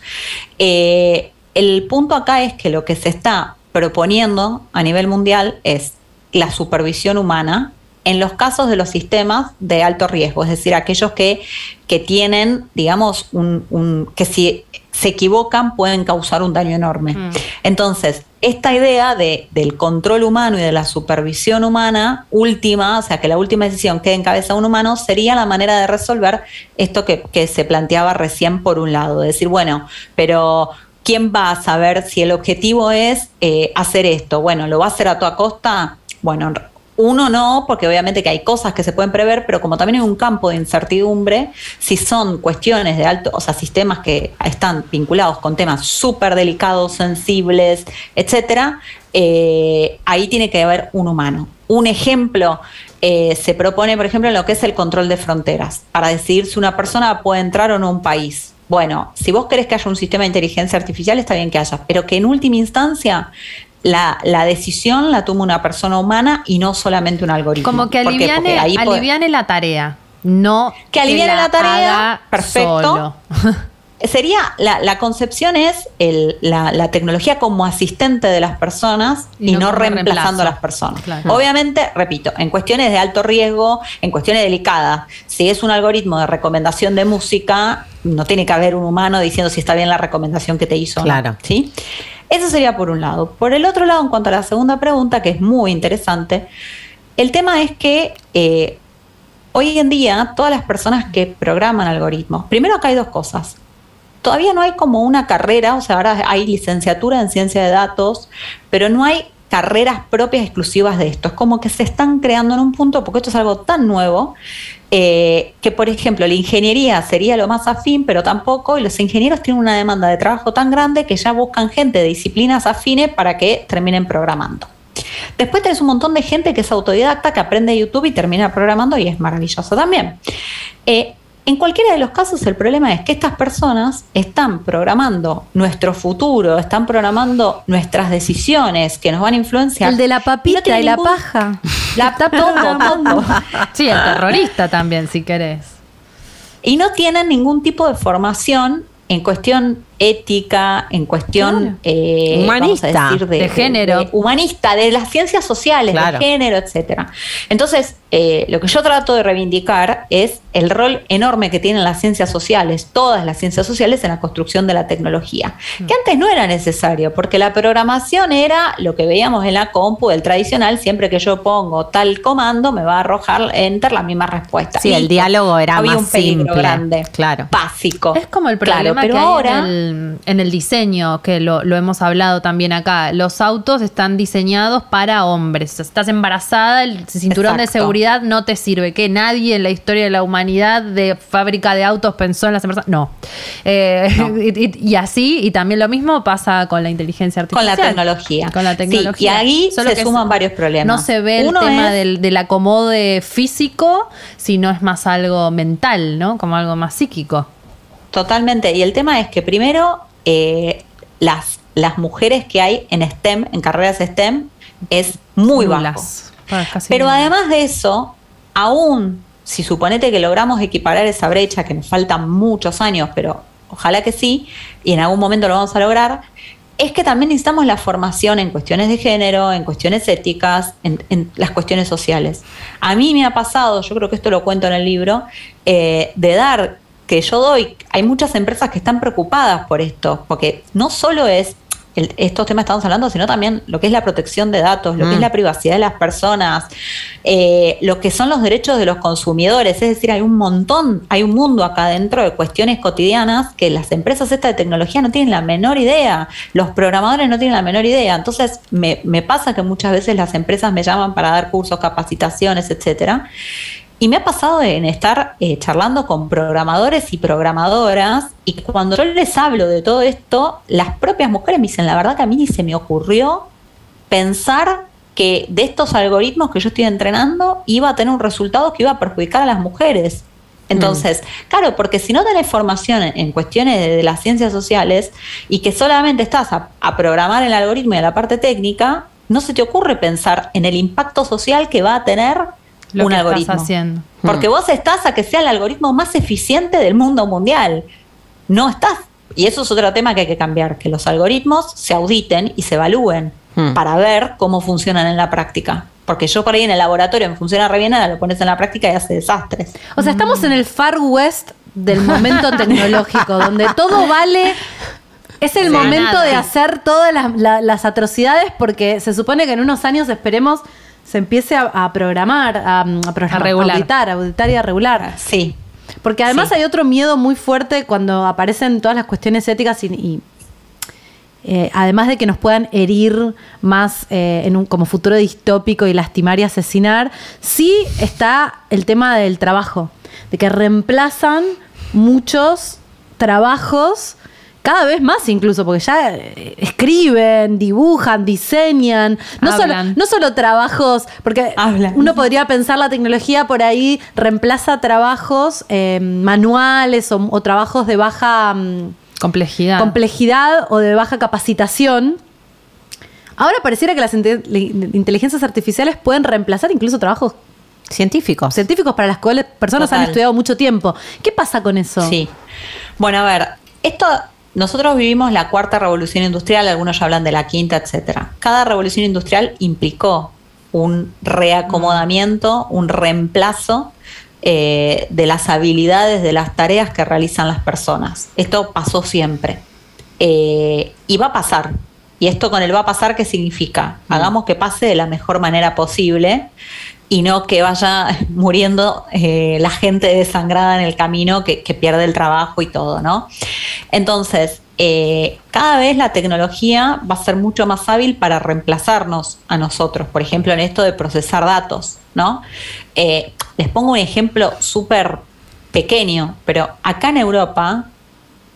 Speaker 5: El punto acá es que lo que se está proponiendo a nivel mundial es la supervisión humana en los casos de los sistemas de alto riesgo, es decir, aquellos que, que tienen, digamos, un, un- que si se equivocan pueden causar un daño enorme. Entonces, esta idea de, del control humano y de la supervisión humana última, o sea, que la última decisión quede en cabeza de un humano, sería la manera de resolver esto que, que se planteaba recién por un lado, de decir, bueno, pero ¿quién va a saber si el objetivo es eh, hacer esto? Bueno, ¿lo va a hacer a toda costa? Bueno, uno no, porque obviamente que hay cosas que se pueden prever, pero como también hay un campo de incertidumbre, si son cuestiones de alto, o sea, sistemas que están vinculados con temas súper delicados, sensibles, etcétera, eh, ahí tiene que haber un humano. Un ejemplo eh, se propone, por ejemplo, en lo que es el control de fronteras, para decidir si una persona puede entrar o no a un país. Bueno, si vos querés que haya un sistema de inteligencia artificial, está bien que haya, pero que en última instancia la, la decisión la toma una persona humana y no solamente un algoritmo.
Speaker 4: Como que aliviane,
Speaker 5: ahí
Speaker 4: aliviane la tarea. No
Speaker 5: Que aliviane la tarea, perfecto.
Speaker 4: solo. [LAUGHS]
Speaker 5: Sería, la, la concepción es el- la, la tecnología como asistente de las personas
Speaker 4: Y
Speaker 5: y,
Speaker 4: no
Speaker 5: reemplazando a las personas.
Speaker 4: Claro.
Speaker 5: Obviamente, repito, en cuestiones de alto riesgo, en cuestiones delicadas, si es un algoritmo de recomendación de música, no tiene que haber un humano diciendo si está bien la recomendación que te hizo.
Speaker 3: Claro.
Speaker 5: ¿sí? Eso sería por un lado. Por el otro lado, en cuanto a la segunda pregunta, que es muy interesante, el tema es que eh, hoy en día todas las personas que programan algoritmos, primero acá hay dos cosas. Todavía no hay como una carrera, o sea, ahora hay licenciatura en ciencia de datos, pero no hay carreras propias exclusivas de esto. Es como que se están creando en un punto, porque esto es algo tan nuevo, eh, que por ejemplo la ingeniería sería lo más afín, pero tampoco, y los ingenieros tienen una demanda de trabajo tan grande que ya buscan gente de disciplinas afines para que terminen programando. Después tenés un montón de gente que es autodidacta, que aprende YouTube y termina programando y es maravilloso también. Eh, en cualquiera de los casos, el problema es que estas personas están programando nuestro futuro, están programando nuestras decisiones que nos van a influenciar.
Speaker 1: El de la papita y la paja.
Speaker 5: La, todo, todo. [LAUGHS]
Speaker 4: Sí, el terrorista también, si querés.
Speaker 5: y no tienen ningún tipo de formación en cuestión ética, en cuestión eh,
Speaker 3: Humanista,
Speaker 5: vamos a decir,
Speaker 4: de género.
Speaker 5: humanista, de las ciencias sociales,
Speaker 3: Claro.
Speaker 5: de género, etcétera. Entonces, eh, lo que yo trato de reivindicar es el rol enorme que tienen las ciencias sociales, todas las ciencias sociales en la construcción de la tecnología, que antes no era necesario, porque la programación era lo que veíamos en la compu, el tradicional, siempre que yo pongo tal comando me va a arrojar enter la misma respuesta.
Speaker 3: Sí, el diálogo era
Speaker 5: Había
Speaker 3: más
Speaker 5: un peligro
Speaker 3: simple,
Speaker 5: grande,
Speaker 3: claro.
Speaker 5: básico.
Speaker 4: Es como el
Speaker 5: Claro,
Speaker 4: problema
Speaker 5: pero
Speaker 4: que hay
Speaker 5: ahora
Speaker 4: en, el, en el diseño, que lo, lo hemos hablado también acá. Los autos están diseñados para hombres. Estás embarazada, el cinturón de seguridad no te sirve. Que nadie en la historia de la humanidad de fábrica de autos pensó en las embarazadas. No. Eh, [LAUGHS] Y, y- y así, y también lo mismo pasa con la inteligencia
Speaker 5: Con la
Speaker 4: artificial.
Speaker 5: tecnología.
Speaker 4: Con la
Speaker 5: Sí,
Speaker 4: tecnología.
Speaker 5: y ahí
Speaker 4: Solo
Speaker 5: se
Speaker 4: que
Speaker 5: suman varios problemas.
Speaker 4: No se ve el
Speaker 5: Uno
Speaker 4: tema
Speaker 5: es-
Speaker 4: del, del acomode físico, sino es más algo mental, ¿no? Como algo más psíquico.
Speaker 5: Totalmente. Y el tema es que primero eh, las, las mujeres que hay en STEM, en carreras STEM, es muy bajo.
Speaker 4: Nulas. Ah, casi
Speaker 5: Pero además de eso, aún si suponete que logramos equiparar esa brecha, que nos faltan muchos años, pero ojalá que sí, y en algún momento lo vamos a lograr, es que también necesitamos la formación en cuestiones de género, en cuestiones éticas, en, en las cuestiones sociales. A mí me ha pasado, yo creo que esto lo cuento en el libro, eh, de dar que yo doy, hay muchas empresas que están preocupadas por esto, porque no solo es el- estos temas que estamos hablando, sino también lo que es la protección de datos, lo que es la privacidad de las personas, eh, lo que son los derechos de los consumidores. Es decir, hay un montón, hay un mundo acá dentro de cuestiones cotidianas que las empresas estas de tecnología no tienen la menor idea, los programadores no tienen la menor idea. Entonces, me, me pasa que muchas veces las empresas me llaman para dar cursos, capacitaciones, etcétera. Y me ha pasado en estar eh, charlando con programadores y programadoras y cuando yo les hablo de todo esto, las propias mujeres me dicen, la verdad que a mí ni se me ocurrió pensar que de estos algoritmos que yo estoy entrenando iba a tener un resultado que iba a perjudicar a las mujeres. Entonces, claro, porque si no tenés formación en, en cuestiones de, de las ciencias sociales y que solamente estás a, a programar el algoritmo y a la parte técnica, no se te ocurre pensar en el impacto social que va a tener
Speaker 4: Lo
Speaker 5: un
Speaker 4: que estás
Speaker 5: algoritmo.
Speaker 4: haciendo.
Speaker 5: Porque vos estás a que sea el algoritmo más eficiente del mundo mundial. No estás. Y eso es otro tema que hay que cambiar, que los algoritmos se auditen y se evalúen
Speaker 3: Hmm.
Speaker 5: para ver cómo funcionan en la práctica. Porque yo por ahí en el laboratorio me funciona re bien, ahora lo pones en la práctica y hace desastres.
Speaker 1: O sea, estamos en el far west del momento [LAUGHS] tecnológico, donde todo vale. Es el
Speaker 4: Sí.
Speaker 1: momento
Speaker 4: Nada.
Speaker 1: de hacer todas las, la- las atrocidades porque se supone que en unos años esperemos se empiece a, a programar, a, a programar,
Speaker 4: A regular.
Speaker 1: auditar, auditar y a regular.
Speaker 5: Sí.
Speaker 1: Porque además
Speaker 5: Sí.
Speaker 1: hay otro miedo muy fuerte cuando aparecen todas las cuestiones éticas y, y, eh, además de que nos puedan herir más eh, en un como futuro distópico y lastimar y asesinar, sí está el tema del trabajo, de que reemplazan muchos trabajos cada vez más incluso, porque ya eh, escriben, dibujan, diseñan, no solo, no solo trabajos, porque
Speaker 5: Hablan.
Speaker 1: uno podría pensar la tecnología por ahí reemplaza trabajos eh, manuales o, o trabajos de baja mm,
Speaker 4: Complejidad.
Speaker 1: complejidad o de baja capacitación. Ahora pareciera que las inte- li- inteligencias artificiales pueden reemplazar incluso trabajos
Speaker 3: Científicos.
Speaker 1: científicos para las cuales personas han estudiado mucho tiempo. ¿Qué pasa con eso?
Speaker 5: Sí. Bueno, a ver, esto nosotros vivimos la cuarta revolución industrial, algunos ya hablan de la quinta, etcétera. Cada revolución industrial implicó un reacomodamiento, un reemplazo eh, de las habilidades, de las tareas que realizan las personas. Esto pasó siempre. Eh, y va a pasar. Y esto con el va a pasar, ¿qué significa? Hagamos que pase de la mejor manera posible y no que vaya [LAUGHS] muriendo eh, la gente desangrada en el camino que, pierde el trabajo y todo, ¿no? Entonces, eh, cada vez la tecnología va a ser mucho más hábil para reemplazarnos a nosotros, por ejemplo, en esto de procesar datos, ¿no? Eh, les pongo un ejemplo súper pequeño, pero acá en Europa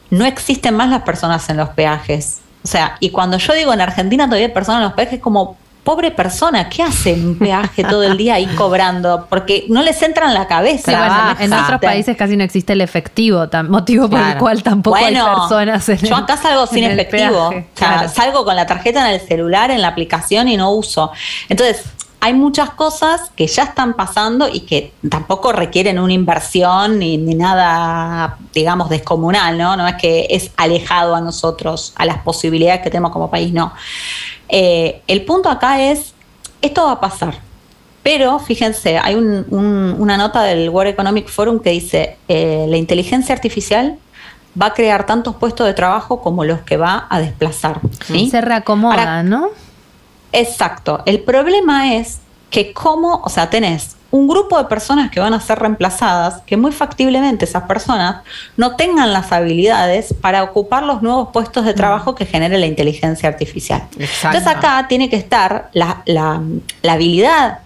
Speaker 5: no existen más las personas en los peajes. O sea, y cuando yo digo en Argentina todavía hay personas en los peajes, como pobre persona, ¿qué hace en un peaje todo el día ahí cobrando? Porque no les entra en la cabeza.
Speaker 4: Sí, bueno, en otros países casi no existe el efectivo, motivo por el cual tampoco hay personas en
Speaker 5: yo acá salgo sin efectivo.
Speaker 4: peaje.
Speaker 5: O sea,
Speaker 4: Claro.
Speaker 5: salgo con la tarjeta en el celular, en la aplicación y no uso. Entonces, hay muchas cosas que ya están pasando y que tampoco requieren una inversión ni, ni nada, digamos, descomunal, ¿no? No es que es alejado a nosotros, a las posibilidades que tenemos como país, no. Eh, el punto acá es, esto va a pasar. Pero fíjense, hay un- un- una nota del World Economic Forum que dice, eh, la inteligencia artificial va a crear tantos puestos de trabajo como los que va a desplazar. ¿sí?
Speaker 4: Se reacomoda,
Speaker 5: Ahora,
Speaker 4: ¿no?
Speaker 5: Exacto. El problema es que como, o sea, tenés un grupo de personas que van a ser reemplazadas, que muy factiblemente esas personas no tengan las habilidades para ocupar los nuevos puestos de trabajo que genere la inteligencia artificial.
Speaker 3: Exacto.
Speaker 5: Entonces acá tiene que estar la, la- la habilidad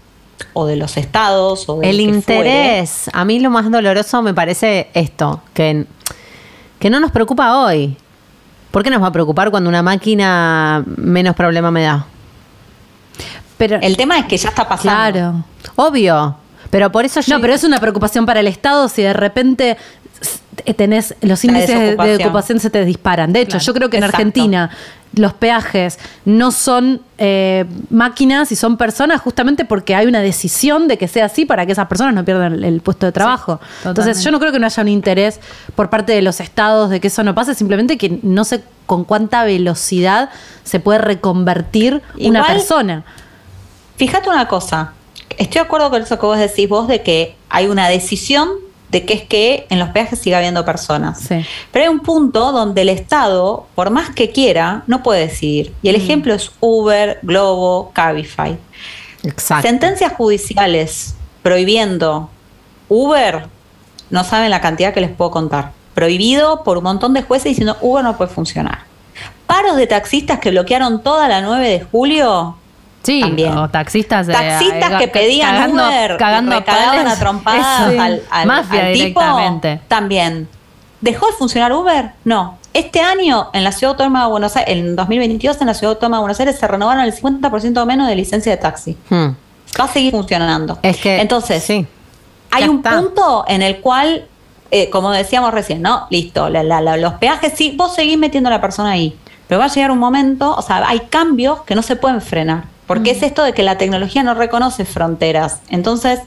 Speaker 5: o de los estados o del
Speaker 3: El
Speaker 5: que
Speaker 3: interés. A mí lo más doloroso me parece esto, que, que no nos preocupa hoy. ¿Por qué nos va a preocupar cuando una máquina menos problema me da?
Speaker 1: Pero.
Speaker 5: El tema es que ya está pasando.
Speaker 1: claro.
Speaker 3: Obvio. Pero por eso yo.
Speaker 1: No, pero es una preocupación para el Estado si de repente s- tenés los índices de- ocupación se te disparan. De hecho,
Speaker 4: Claro,
Speaker 1: yo creo que en
Speaker 5: exacto.
Speaker 1: Argentina los peajes no son eh, máquinas y son personas justamente porque hay una decisión de que sea así para que esas personas no pierdan el, el puesto de trabajo. Entonces, yo no creo que no haya un interés por parte de los estados de que eso no pase, simplemente que no sé con cuánta velocidad se puede reconvertir una persona.
Speaker 5: Fíjate una cosa, estoy de acuerdo con eso que vos decís vos de que hay una decisión de que es que en los peajes siga habiendo personas.
Speaker 1: Sí.
Speaker 5: Pero hay un punto donde el Estado, por más que quiera, no puede decidir. Y el ejemplo es Uber, Globo, Cabify.
Speaker 3: Exacto.
Speaker 5: Sentencias judiciales prohibiendo Uber, no saben la cantidad que les puedo contar. Prohibido por un montón de jueces diciendo Uber no puede funcionar. Paros de taxistas que bloquearon toda la 9 de julio.
Speaker 4: Sí,
Speaker 5: También.
Speaker 4: o taxistas.
Speaker 5: Taxistas
Speaker 4: eh,
Speaker 5: que pedían
Speaker 4: cagando,
Speaker 5: Uber,
Speaker 4: cagando a
Speaker 5: trompadas
Speaker 4: Eso.
Speaker 5: al, al-
Speaker 4: Mafia
Speaker 5: al tipo, también. ¿Dejó de funcionar Uber? No. Este año en la Ciudad Autónoma de Buenos Aires, en 2022 en la Ciudad Autónoma de Buenos Aires se renovaron el 50% menos de licencia de taxi.
Speaker 3: Hmm.
Speaker 5: Va a seguir funcionando.
Speaker 3: Es que.
Speaker 5: Entonces,
Speaker 3: sí.
Speaker 5: hay
Speaker 3: Ya
Speaker 5: un
Speaker 3: está.
Speaker 5: punto en el cual, eh, como decíamos recién, ¿no? Listo, la- la- la- los peajes sí, vos seguís metiendo a la persona ahí. Pero va a llegar un momento, o sea, hay cambios que no se pueden frenar. Porque es esto de que la tecnología no reconoce fronteras. Entonces,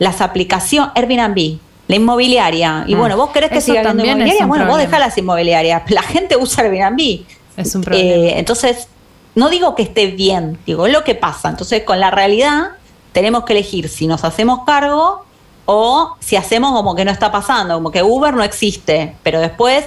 Speaker 5: las aplicaciones, Airbnb, la inmobiliaria, y
Speaker 3: Mm.
Speaker 5: bueno, vos querés que
Speaker 4: Eso
Speaker 5: siga habiendo
Speaker 4: también es
Speaker 5: inmobiliaria, bueno, vos
Speaker 4: problema.
Speaker 5: dejá las inmobiliarias. La gente usa Airbnb.
Speaker 4: Es un problema.
Speaker 5: Eh, entonces, no digo que esté bien, digo, es lo que pasa. Entonces, con la realidad, tenemos que elegir si nos hacemos cargo o si hacemos como que no está pasando, como que Uber no existe, pero después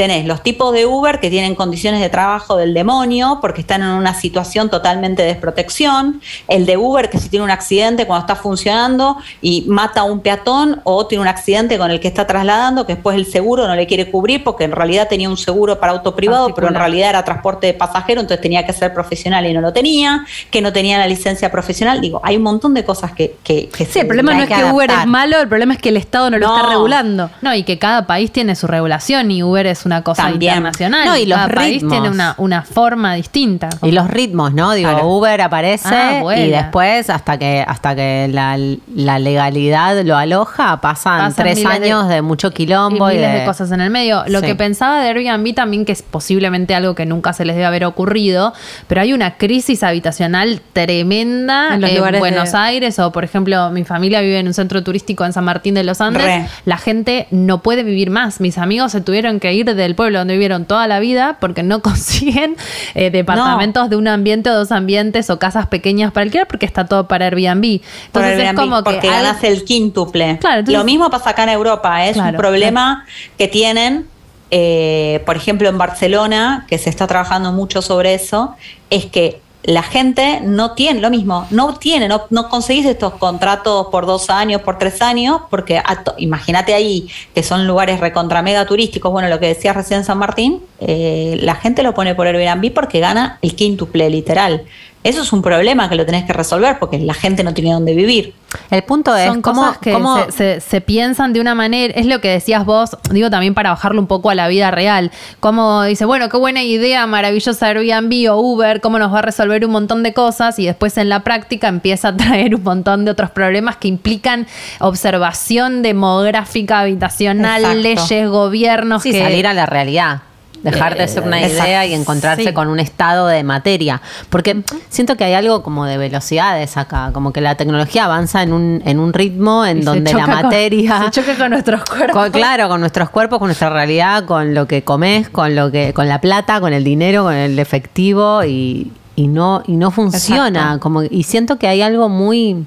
Speaker 5: tenés los tipos de Uber que tienen condiciones de trabajo del demonio porque están en una situación totalmente de desprotección, el de Uber que si tiene un accidente cuando está funcionando y mata a un peatón o tiene un accidente con el que está trasladando que después el seguro no le quiere cubrir porque en realidad tenía un seguro para auto privado, pero en realidad era transporte de pasajero, entonces tenía que ser profesional y no lo tenía, que no tenía la licencia profesional. Digo, hay un montón de cosas que... que, que
Speaker 1: Sí, el problema no es
Speaker 3: que
Speaker 1: Uber es malo, el problema es que el Estado no lo
Speaker 5: No.
Speaker 1: está regulando.
Speaker 4: No, y que cada país tiene su regulación y Uber es una cosa
Speaker 5: También.
Speaker 4: internacional.
Speaker 3: No, y los
Speaker 4: cada país
Speaker 3: ritmos.
Speaker 4: tiene una, una forma distinta.
Speaker 3: Y los ritmos, ¿no? Digo,
Speaker 5: Claro.
Speaker 3: Uber aparece
Speaker 4: Ah, buena.
Speaker 3: y después hasta que hasta que la, la legalidad lo aloja pasan,
Speaker 4: Pasan
Speaker 3: tres
Speaker 4: miles de-
Speaker 3: años de, mucho quilombo y,
Speaker 4: miles de... cosas en el medio. Lo
Speaker 3: Sí.
Speaker 4: que pensaba de Airbnb también, que es posiblemente algo que nunca se les debe haber ocurrido, pero hay una crisis habitacional tremenda
Speaker 1: En
Speaker 4: en,
Speaker 1: los lugares
Speaker 4: Buenos
Speaker 1: de-
Speaker 4: Aires, o por ejemplo, mi familia vive en un centro turístico en San Martín de los Andes.
Speaker 5: Re.
Speaker 4: La gente no puede vivir más. Mis amigos se tuvieron que ir del pueblo donde vivieron toda la vida porque no [LAUGHS] consiguen eh, departamentos de un ambiente o dos ambientes o casas pequeñas para alquilar porque está todo para Airbnb. Entonces
Speaker 5: Airbnb,
Speaker 4: es como que
Speaker 5: porque ganas el quíntuple.
Speaker 4: Claro, entonces-
Speaker 5: Lo mismo pasa acá en Europa, ¿eh? es
Speaker 4: Claro.
Speaker 5: un problema que tienen, eh, por ejemplo, en Barcelona, que se está trabajando mucho sobre eso, es que la gente no tiene lo mismo, no tiene, no, no conseguís estos contratos por dos años, por tres años, porque imagínate ahí que son lugares recontra mega turísticos, bueno, lo que decías recién San Martín, eh, la gente lo pone por Airbnb porque gana el quíntuple literal. Eso es un problema que lo tenés que resolver porque la gente no tiene dónde vivir.
Speaker 3: El punto es
Speaker 4: Son
Speaker 3: cómo,
Speaker 4: cosas que
Speaker 3: cómo-
Speaker 4: se, se- se piensan de una manera, es lo que decías vos, digo también para bajarlo un poco a la vida real, como dice, bueno, qué buena idea, maravillosa Airbnb o Uber, cómo nos va a resolver un montón de cosas y después en la práctica empieza a traer un montón de otros problemas que implican observación demográfica, habitacional,
Speaker 5: Exacto.
Speaker 4: leyes, gobiernos,
Speaker 3: sí,
Speaker 4: que
Speaker 3: salir a la realidad. Dejar de ser una
Speaker 1: Exacto.
Speaker 3: idea y encontrarse
Speaker 1: Sí.
Speaker 3: con un estado de materia. Porque siento que hay algo como de velocidades acá, como que la tecnología avanza en un, en un ritmo en
Speaker 4: Y
Speaker 3: donde la
Speaker 4: choca con-
Speaker 3: materia...
Speaker 4: se choca con nuestros cuerpos.
Speaker 3: Con- claro, con nuestros cuerpos, con nuestra realidad, con lo que comes, con lo que, con la plata, con el dinero, con el efectivo y, y no, y no funciona.
Speaker 1: Exacto.
Speaker 3: Como, y siento que hay algo muy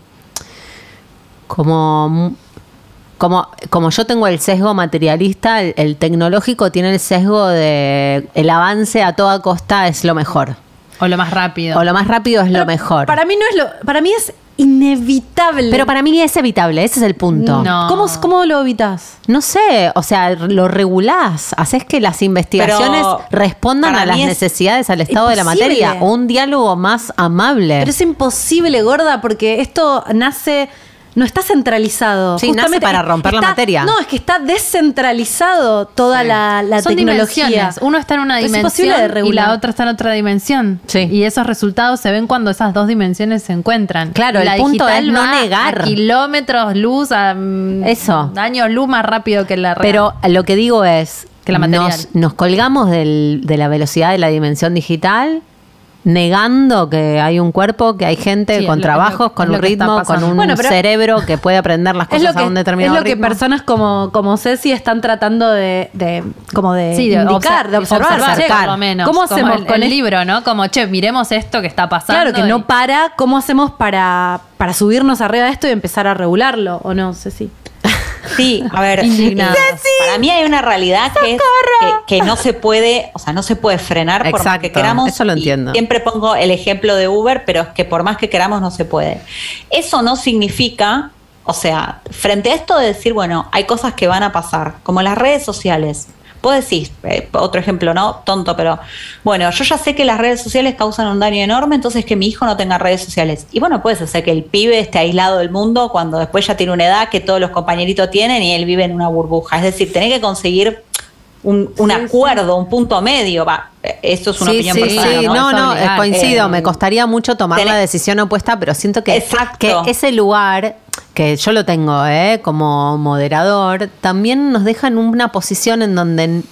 Speaker 3: como como, como yo tengo el sesgo materialista, el, el tecnológico tiene el sesgo de el avance a toda costa es lo mejor.
Speaker 4: O lo más rápido.
Speaker 3: O lo más rápido es lo mejor.
Speaker 1: Para mí no es lo. Para mí es inevitable.
Speaker 3: Pero para mí es evitable, ese es el punto.
Speaker 4: No.
Speaker 1: ¿Cómo, ¿Cómo lo evitas?
Speaker 3: No sé, o sea, lo regulás, haces que las investigaciones
Speaker 5: Pero
Speaker 3: respondan a las necesidades, al estado de la materia, o un diálogo más amable.
Speaker 1: Pero es imposible, gorda, porque esto nace. No está centralizado.
Speaker 3: Sí, nace para romper la materia.
Speaker 1: No, es que está descentralizado toda la, la
Speaker 4: Son
Speaker 1: tecnología.
Speaker 4: dimensiones. Uno está en una
Speaker 1: Es imposible de
Speaker 4: dimensión y la otra está en otra dimensión.
Speaker 3: Sí.
Speaker 4: Y esos resultados se ven cuando esas dos dimensiones se encuentran.
Speaker 3: Claro, el punto
Speaker 4: digital
Speaker 3: es no negar.
Speaker 4: A kilómetros luz, a mm,
Speaker 3: Eso.
Speaker 4: años luz más rápido que la real.
Speaker 3: Pero lo que digo es
Speaker 4: Que la
Speaker 3: nos, nos colgamos del- de la velocidad de la dimensión digital, negando que hay un cuerpo, que hay gente
Speaker 4: Sí, es
Speaker 3: con
Speaker 4: es
Speaker 3: trabajos, con
Speaker 4: es
Speaker 3: un ritmo, con un
Speaker 1: Bueno,
Speaker 3: cerebro que puede aprender las [LAUGHS]
Speaker 1: Es
Speaker 3: cosas
Speaker 1: que,
Speaker 3: a un
Speaker 1: es
Speaker 3: determinado
Speaker 1: lo que
Speaker 3: ritmo.
Speaker 1: personas como, como Ceci están tratando de, de- como de,
Speaker 4: Sí, de
Speaker 1: indicar, de observar.
Speaker 4: observar,
Speaker 1: che,
Speaker 4: por lo menos.
Speaker 1: ¿Cómo
Speaker 4: Como
Speaker 1: hacemos
Speaker 4: el,
Speaker 1: con
Speaker 4: el libro, no? Como, che, miremos esto que está pasando.
Speaker 1: Claro, que
Speaker 4: y-
Speaker 1: no para. ¿Cómo hacemos para, para subirnos arriba de esto y empezar a regularlo? ¿O no, Ceci?
Speaker 5: Sí, a ver, para mí hay una realidad que es que, que no se puede, o sea, no se puede frenar por más que
Speaker 3: Exacto,
Speaker 5: queramos.
Speaker 3: eso lo
Speaker 5: y
Speaker 3: entiendo.
Speaker 5: Siempre pongo el ejemplo de Uber, pero es que por más que queramos no se puede. Eso no significa, o sea, frente a esto de decir, bueno, hay cosas que van a pasar, como las redes sociales. Vos decís, eh, otro ejemplo, ¿no? Tonto, pero bueno, yo ya sé que las redes sociales causan un daño enorme, entonces que mi hijo no tenga redes sociales. Y bueno, puedes hacer que el pibe esté aislado del mundo cuando después ya tiene una edad que todos los compañeritos tienen y él vive en una burbuja. Es decir, tenés que conseguir un, un acuerdo, un punto medio. Va, eso es una
Speaker 3: sí,
Speaker 5: opinión personal.
Speaker 3: sí,
Speaker 5: ¿no?
Speaker 3: no,
Speaker 4: Es
Speaker 3: no, coincido,
Speaker 5: Eh,
Speaker 3: me costaría mucho tomar
Speaker 5: tenés-
Speaker 3: la decisión opuesta, pero siento que, que ese lugar, que yo lo tengo eh, como moderador, también nos deja en una posición en donde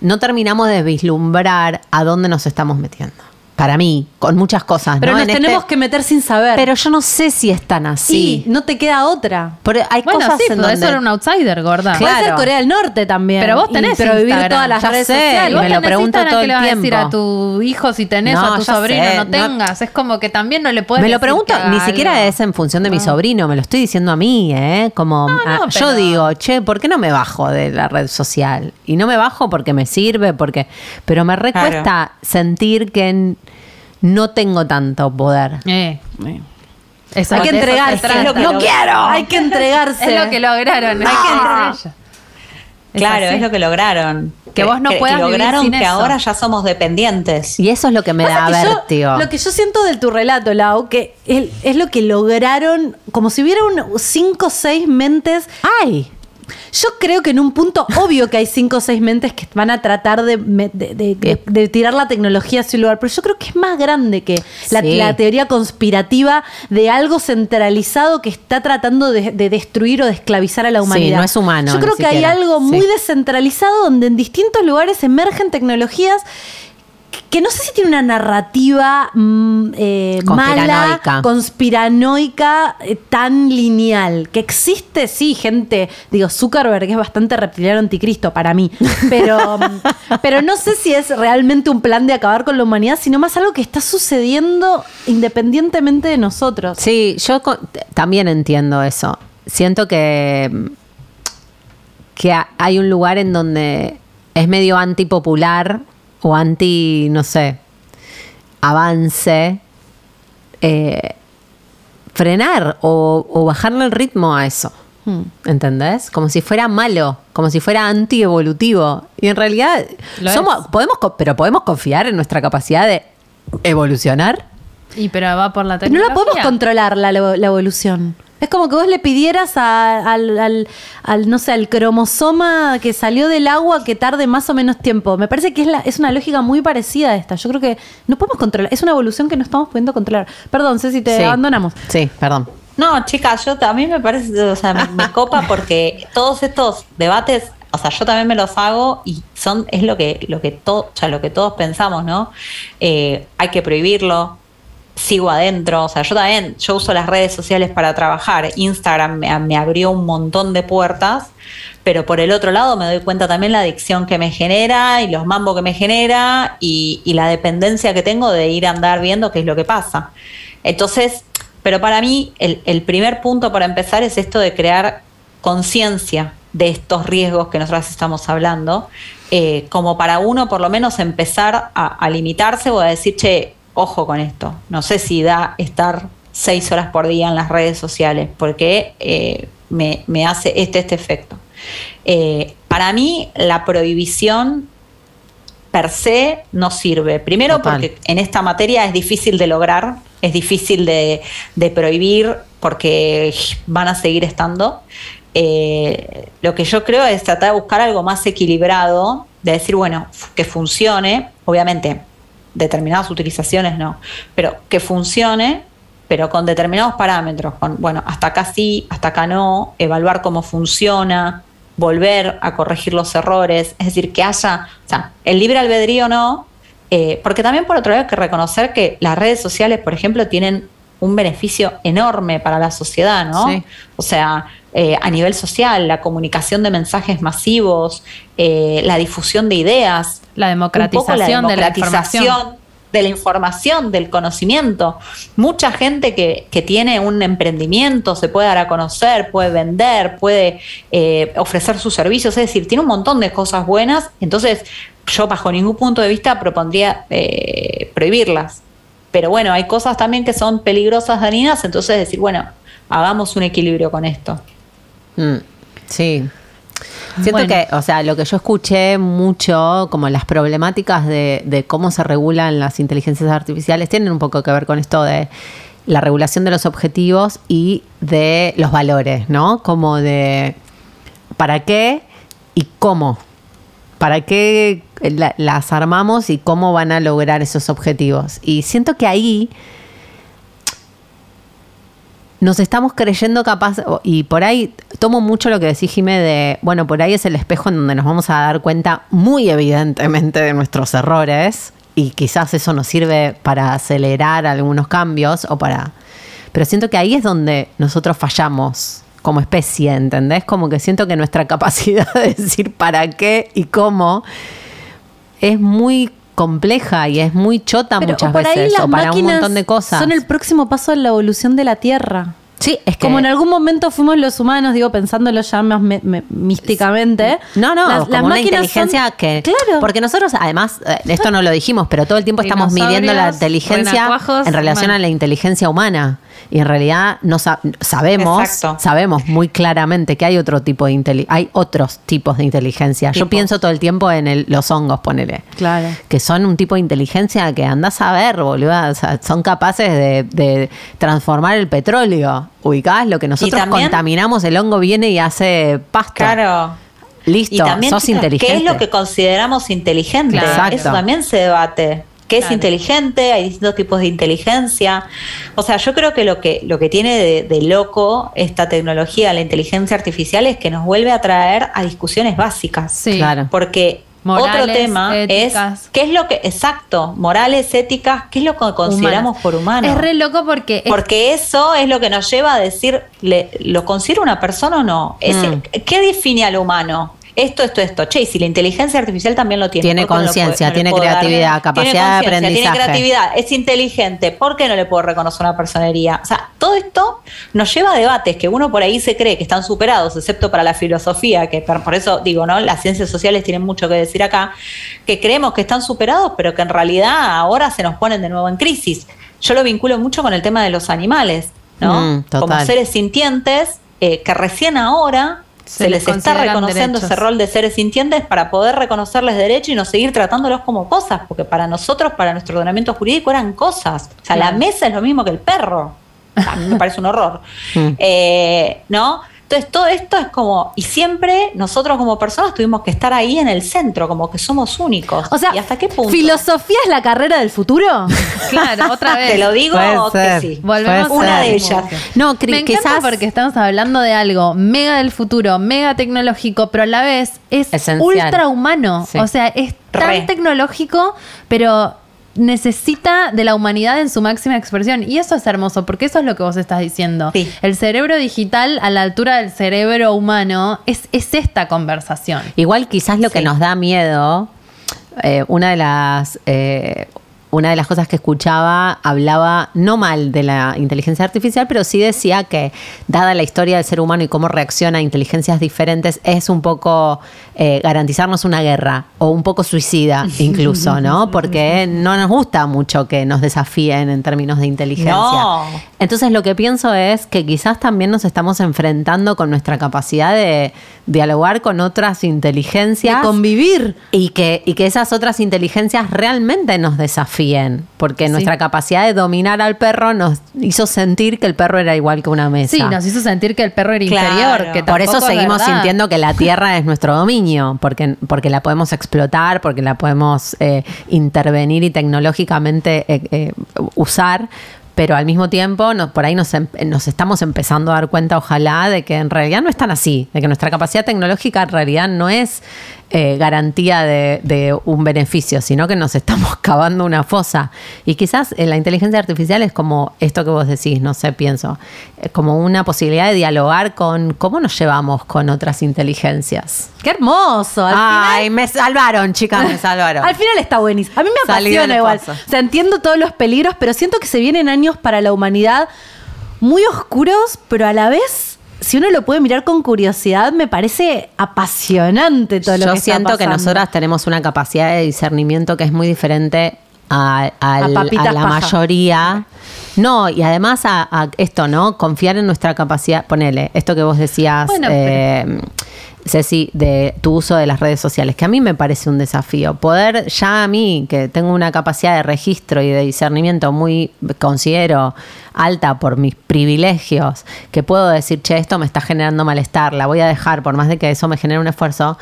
Speaker 3: no terminamos de vislumbrar a dónde nos estamos metiendo. Para mí, con muchas cosas.
Speaker 1: Pero
Speaker 3: ¿no?
Speaker 1: nos
Speaker 3: En
Speaker 1: tenemos
Speaker 3: este-
Speaker 1: que meter sin saber.
Speaker 3: Pero yo no sé si es tan así.
Speaker 1: y no te queda otra.
Speaker 3: Pero hay
Speaker 4: Bueno,
Speaker 3: cosas
Speaker 4: sí,
Speaker 3: en donde...
Speaker 4: eso era un outsider, gorda.
Speaker 3: Claro.
Speaker 1: Puede ser Corea del Norte también.
Speaker 4: Pero vos tenés
Speaker 1: Pero vivir todas las
Speaker 3: ya
Speaker 1: redes
Speaker 3: sé,
Speaker 1: sociales.
Speaker 3: y
Speaker 4: vos
Speaker 3: me lo pregunto
Speaker 4: Instagram
Speaker 3: todo
Speaker 4: que
Speaker 3: el
Speaker 4: le vas a decir a tu hijo si tenés
Speaker 3: No,
Speaker 4: o a tu sobrino
Speaker 3: sé,
Speaker 4: no
Speaker 3: no-
Speaker 4: tengas. Es como que también no le puedes
Speaker 3: Me lo
Speaker 4: decir
Speaker 3: pregunto,
Speaker 4: que
Speaker 3: ni siquiera es en función de mi sobrino, me lo estoy diciendo a mí, ¿eh? Como ah,
Speaker 4: pero-
Speaker 3: yo digo, che, ¿por qué no me bajo de la red social? Y no me bajo porque me sirve, porque. Pero me recuesta sentir que n- no tengo tanto poder.
Speaker 4: Eh. Eso-
Speaker 1: Hay que entregarse.
Speaker 4: trata.
Speaker 5: Es lo que
Speaker 1: no
Speaker 5: lo-
Speaker 1: quiero. Hay que entregarse. [LAUGHS]
Speaker 4: Es lo que lograron.
Speaker 1: Hay que entregar.
Speaker 4: Es
Speaker 5: Claro,
Speaker 4: así.
Speaker 5: es lo que lograron.
Speaker 4: Que vos no puedas
Speaker 5: lograron
Speaker 4: sin
Speaker 5: que
Speaker 4: eso.
Speaker 5: ahora ya somos dependientes.
Speaker 3: Y eso es lo que me
Speaker 1: Pasa
Speaker 3: da
Speaker 1: que
Speaker 3: vértigo.
Speaker 1: lo que yo siento de tu relato, Lau, que es, es lo que lograron, como si hubiera un, cinco o seis mentes.
Speaker 3: ¡Ay!
Speaker 1: Yo creo que en un punto, obvio que hay cinco o seis mentes que van a tratar de, me- de- de- de- de tirar la tecnología hacia un lugar, pero yo creo que es más grande que la,
Speaker 3: Sí.
Speaker 1: la teoría conspirativa de algo centralizado que está tratando de, de destruir o de esclavizar a la
Speaker 3: Sí,
Speaker 1: humanidad.
Speaker 3: no es humano,
Speaker 1: Yo creo que hay algo muy
Speaker 3: Sí.
Speaker 1: descentralizado donde en distintos lugares emergen tecnologías que no sé si tiene una narrativa mm, eh, mala,
Speaker 3: Conspiranoica.
Speaker 1: conspiranoica, eh, tan lineal. Que existe, sí, gente, digo, Zuckerberg es bastante reptiliano anticristo para mí, [LAUGHS] pero, mm, pero no sé si es realmente un plan de acabar con la humanidad, sino más algo que está sucediendo independientemente de nosotros.
Speaker 3: Sí, yo también entiendo eso. Siento que, que ha- hay un lugar en donde es medio antipopular o anti, no sé, avance, eh, frenar o, o bajarle el ritmo a eso.
Speaker 1: Hmm.
Speaker 3: ¿Entendés? Como si fuera malo, como si fuera anti-evolutivo. Y en realidad,
Speaker 4: Lo
Speaker 3: somos,
Speaker 4: es.
Speaker 3: podemos, pero podemos confiar en nuestra capacidad de evolucionar.
Speaker 4: Y pero va por la
Speaker 1: Pero no
Speaker 4: tecnología.
Speaker 1: la podemos controlar la, la evolución. Es como que vos le pidieras a- al, al- al, no sé, al cromosoma que salió del agua que tarde más o menos tiempo. Me parece que es, la- es una lógica muy parecida a esta. Yo creo que no podemos controlar. Es una evolución que no estamos pudiendo controlar. Perdón, Ceci, te
Speaker 3: Sí.
Speaker 1: abandonamos.
Speaker 3: Sí, perdón.
Speaker 5: No, chicas, yo mí me parece, o sea, me, me copa porque todos estos debates, o sea, yo también me los hago y son, es lo que, lo que todo, o sea, lo que todos pensamos, ¿no? Eh, hay que prohibirlo, sigo adentro, o sea, yo también, yo uso las redes sociales para trabajar, Instagram me, abrió un montón de puertas, pero por el otro lado me doy cuenta también la adicción que me genera y los mambos que me genera y, la dependencia que tengo de ir a andar viendo qué es lo que pasa. Entonces, pero para mí el, primer punto para empezar es esto de crear conciencia de estos riesgos que nosotros estamos hablando, eh, como para uno por lo menos empezar a, a limitarse o a decir, che, ojo con esto, no sé si da estar seis horas por día en las redes sociales, porque eh, me, me hace este, este efecto. Eh, para mí, la prohibición per se no sirve. Primero
Speaker 3: Total.
Speaker 5: porque en esta materia es difícil de lograr, es difícil de, de prohibir porque van a seguir estando. Eh, lo que yo creo es tratar de buscar algo más equilibrado, de decir, bueno, que funcione, obviamente, determinadas utilizaciones no, pero que funcione, pero con determinados parámetros, con, bueno, hasta acá sí, hasta acá no, evaluar cómo funciona, volver a corregir los errores, es decir, que haya, o sea, el libre albedrío no, eh, porque también por otro lado hay que reconocer que las redes sociales, por ejemplo, tienen un beneficio enorme para la sociedad, ¿no?
Speaker 3: Sí.
Speaker 5: O sea, eh, a nivel social, la comunicación de mensajes masivos, eh, la difusión de ideas,
Speaker 4: La democratización de la información.
Speaker 5: de la información, del conocimiento. Mucha gente que, que tiene un emprendimiento se puede dar a conocer, puede vender, puede eh, ofrecer sus servicios, es decir, tiene un montón de cosas buenas. Entonces, yo bajo ningún punto de vista propondría eh, prohibirlas. Pero bueno, hay cosas también que son peligrosas, dañinas, entonces decir, bueno, hagamos un equilibrio con esto.
Speaker 3: Mm, sí. Siento
Speaker 4: Bueno.
Speaker 3: que, o sea, lo que yo escuché mucho, como las problemáticas de, de cómo se regulan las inteligencias artificiales, tienen un poco que ver con esto de la regulación de los objetivos y de los valores, ¿no? Como de para qué y cómo. ¿Para qué la- las armamos y cómo van a lograr esos objetivos? Y siento que ahí nos estamos creyendo capaz, y por ahí tomo mucho lo que decís, Jimé, de, bueno, por ahí es el espejo en donde nos vamos a dar cuenta muy evidentemente de nuestros errores y quizás eso nos sirve para acelerar algunos cambios o para... Pero siento que ahí es donde nosotros fallamos como especie, ¿entendés? Como que siento que nuestra [LAUGHS] capacidad de decir para qué y cómo es muy compleja y es muy chota
Speaker 1: Pero
Speaker 3: muchas
Speaker 1: por ahí
Speaker 3: veces
Speaker 1: las
Speaker 3: o para un montón de cosas.
Speaker 1: Son el próximo paso de la evolución de la Tierra.
Speaker 3: Sí, es que
Speaker 1: Como en algún momento fuimos los humanos, digo, pensándolo ya más me- me- místicamente.
Speaker 3: No, no,
Speaker 1: Las-
Speaker 3: como
Speaker 1: las
Speaker 3: una
Speaker 1: máquinas
Speaker 3: inteligencia
Speaker 1: son-
Speaker 3: que...
Speaker 1: Claro.
Speaker 3: Porque nosotros, además, eh, esto no lo dijimos, pero todo el tiempo estamos midiendo la inteligencia en relación a la inteligencia humana. Y en realidad no sa- sabemos,
Speaker 5: Exacto.
Speaker 3: sabemos muy claramente que hay otro tipo de hay otros tipos de inteligencia. Yo pienso todo el tiempo en el- los hongos, ponele.
Speaker 1: Claro.
Speaker 3: Que son un tipo de inteligencia que andás a ver, boluda. O sea, son capaces de, de transformar el petróleo. Ubicás lo que nosotros contaminamos, el hongo viene y hace pasto.
Speaker 5: Claro.
Speaker 3: Listo,
Speaker 5: Y también,
Speaker 3: sos
Speaker 5: chicas,
Speaker 3: inteligente.
Speaker 5: ¿qué es lo que consideramos inteligente?
Speaker 3: Exacto.
Speaker 5: Eso también se debate. ¿Qué es inteligente? Hay distintos tipos de inteligencia. O sea, yo creo que lo que, lo que tiene de, de loco esta tecnología, la inteligencia artificial, es que nos vuelve a traer a discusiones básicas.
Speaker 4: Sí.
Speaker 3: Claro.
Speaker 5: Porque
Speaker 4: Morales,
Speaker 5: otro tema
Speaker 4: éticas.
Speaker 5: es qué es lo que, exacto, morales, éticas, qué es lo que consideramos
Speaker 4: Humanas.
Speaker 5: por humano.
Speaker 4: Es re loco porque es-
Speaker 5: Porque eso es lo que nos lleva a decir, ¿le- ¿lo considero una persona o no? Es-
Speaker 3: Mm.
Speaker 5: ¿Qué define al humano? Esto, esto, esto. Che, y si la inteligencia artificial también lo tiene.
Speaker 3: Tiene
Speaker 5: ¿por qué no lo
Speaker 3: conciencia,
Speaker 5: no
Speaker 3: tiene
Speaker 5: dar?
Speaker 3: creatividad, capacidad de
Speaker 5: Tiene
Speaker 3: aprendizaje.
Speaker 5: Tiene creatividad, es inteligente. ¿Por qué no le puedo reconocer una personería? O sea, todo esto nos lleva a debates que uno por ahí se cree que están superados, excepto para la filosofía, que por eso digo, ¿no? Las ciencias sociales tienen mucho que decir acá, que creemos que están superados, pero que en realidad ahora se nos ponen de nuevo en crisis. Yo lo vinculo mucho con el tema de los animales, ¿no?
Speaker 3: Mm.
Speaker 5: Como seres sintientes eh, que recién ahora
Speaker 4: Se
Speaker 5: se,
Speaker 4: les
Speaker 5: les está reconociendo
Speaker 4: derechos.
Speaker 5: ese rol de seres sintientes para poder reconocerles derechos y no seguir tratándolos como cosas, porque para nosotros, para nuestro ordenamiento jurídico, eran cosas. O sea, la mesa es lo mismo que el perro. A mí me parece un horror. [LAUGHS]
Speaker 3: Mm.
Speaker 5: Eh, ¿No? Entonces todo esto es como, y siempre nosotros como personas tuvimos que estar ahí en el centro, como que somos únicos.
Speaker 1: O sea,
Speaker 5: ¿y hasta qué punto?
Speaker 1: ¿filosofía es la carrera del futuro? [LAUGHS]
Speaker 4: Claro, otra vez.
Speaker 5: Te lo digo
Speaker 3: Puede
Speaker 5: que
Speaker 3: ser.
Speaker 5: sí.
Speaker 4: Volvemos
Speaker 3: Puede
Speaker 5: Una
Speaker 3: ser.
Speaker 5: de ellas.
Speaker 3: No, cri-
Speaker 4: Me encanta
Speaker 3: quizás
Speaker 4: porque estamos hablando de algo mega del futuro, mega tecnológico, pero a la vez es
Speaker 3: Esencial.
Speaker 4: ultra humano.
Speaker 3: Sí.
Speaker 4: O sea, es tan
Speaker 5: Re.
Speaker 4: tecnológico, pero necesita de la humanidad en su máxima expresión. Y eso es hermoso, porque eso es lo que vos estás diciendo.
Speaker 5: Sí.
Speaker 4: El cerebro digital a la altura del cerebro humano es, es esta conversación.
Speaker 3: Igual quizás lo que nos da miedo, eh, una de las eh, una de las cosas que escuchaba hablaba no mal de la inteligencia artificial, pero sí decía que dada la historia del ser humano y cómo reacciona a inteligencias diferentes, es un poco eh, garantizarnos una guerra o un poco suicida [LAUGHS] incluso, ¿no? Porque no nos gusta mucho que nos desafíen en términos de inteligencia.
Speaker 5: No.
Speaker 3: Entonces lo que pienso es que quizás también nos estamos enfrentando con nuestra capacidad de dialogar con otras
Speaker 1: De
Speaker 3: inteligencias
Speaker 1: convivir.
Speaker 3: y que, y que esas otras inteligencias realmente nos desafíen, porque nuestra capacidad de dominar al perro nos hizo sentir que el perro era igual que una mesa.
Speaker 4: Sí, nos hizo sentir que el perro era
Speaker 5: Claro.
Speaker 4: inferior. Que
Speaker 3: Por eso
Speaker 4: es
Speaker 3: seguimos sintiendo que la [LAUGHS] tierra es nuestro dominio, porque, porque la podemos explotar, porque la podemos eh, intervenir y tecnológicamente eh, eh, usar. Pero al mismo tiempo, nos- por ahí nos, em- nos estamos empezando a dar cuenta, ojalá, de que en realidad no es tan así, de que nuestra capacidad tecnológica en realidad no es eh, garantía de, de un beneficio, sino que nos estamos [LAUGHS] cavando una fosa. Y quizás eh, la inteligencia artificial es como esto que vos decís, no sé, pienso, eh, como una posibilidad de dialogar con cómo nos llevamos con otras inteligencias.
Speaker 1: ¡Qué hermoso! Al
Speaker 3: Ay, me salvaron, chicas, me salvaron. [LAUGHS]
Speaker 1: Al final está buenísimo. A mí me
Speaker 3: Salí
Speaker 1: apasiona igual. O sea, entiendo todos los peligros, pero siento que se vienen años para la humanidad muy oscuros, pero a la vez, si uno lo puede mirar con curiosidad, me parece apasionante todo lo
Speaker 3: Yo
Speaker 1: que está
Speaker 3: siento que
Speaker 1: pasando.
Speaker 3: nosotras tenemos una capacidad de discernimiento que es muy diferente a, la
Speaker 1: paja.
Speaker 3: mayoría. No, y además a, a esto, ¿no? Confiar en nuestra capacidad. Ponele, esto que vos decías,
Speaker 4: Bueno,
Speaker 3: eh, Ceci, de tu uso de las redes sociales, que a mí me parece un desafío. Poder ya a mí, que tengo una capacidad de registro y de discernimiento muy, considero, alta por mis privilegios, que puedo decir, che, esto me está generando malestar, la voy a dejar, por más de que eso me genere un esfuerzo.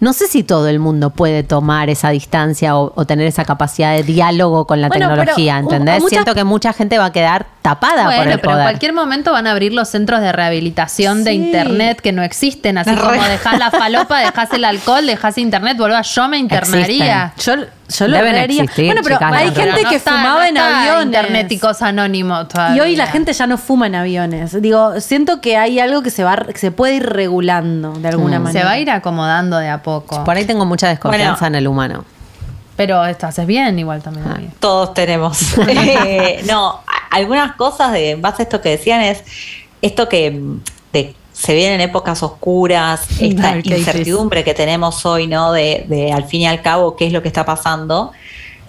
Speaker 3: No sé si todo el mundo puede tomar esa distancia o, o tener esa capacidad de diálogo con la
Speaker 1: Bueno,
Speaker 3: tecnología, ¿entendés?
Speaker 1: muchas-
Speaker 3: Siento que mucha gente va a quedar tapada por
Speaker 4: Bueno,
Speaker 3: el
Speaker 4: pero en
Speaker 3: poder.
Speaker 4: cualquier momento van a abrir los centros de rehabilitación de internet que no existen, así [LAUGHS] como dejás la falopa, dejás el alcohol, dejás internet, boludo, yo me internaría.
Speaker 3: Existen.
Speaker 1: Yo, yo lo
Speaker 3: existir,
Speaker 1: Bueno, pero
Speaker 3: chicas,
Speaker 1: hay
Speaker 3: no,
Speaker 1: gente
Speaker 3: pero
Speaker 1: que
Speaker 4: está-
Speaker 1: fumaba
Speaker 4: no
Speaker 1: en aviones.
Speaker 4: Interneticos anónimos todavía.
Speaker 1: Y hoy la gente ya no fuma en aviones. Digo, siento que hay algo que se va que se puede ir regulando de alguna
Speaker 3: Mm.
Speaker 1: manera.
Speaker 4: se va a ir acomodando de a poco.
Speaker 3: Por ahí tengo mucha desconfianza
Speaker 5: Bueno.
Speaker 3: en el humano.
Speaker 4: Pero esto haces bien igual también.
Speaker 3: Ah.
Speaker 5: Todos tenemos. [LAUGHS] Eh, no, algunas cosas de en base a esto que decían es esto que de- se vienen épocas oscuras, [LAUGHS] esta incertidumbre que tenemos hoy, ¿no? De, de al fin y al cabo qué es lo que está pasando.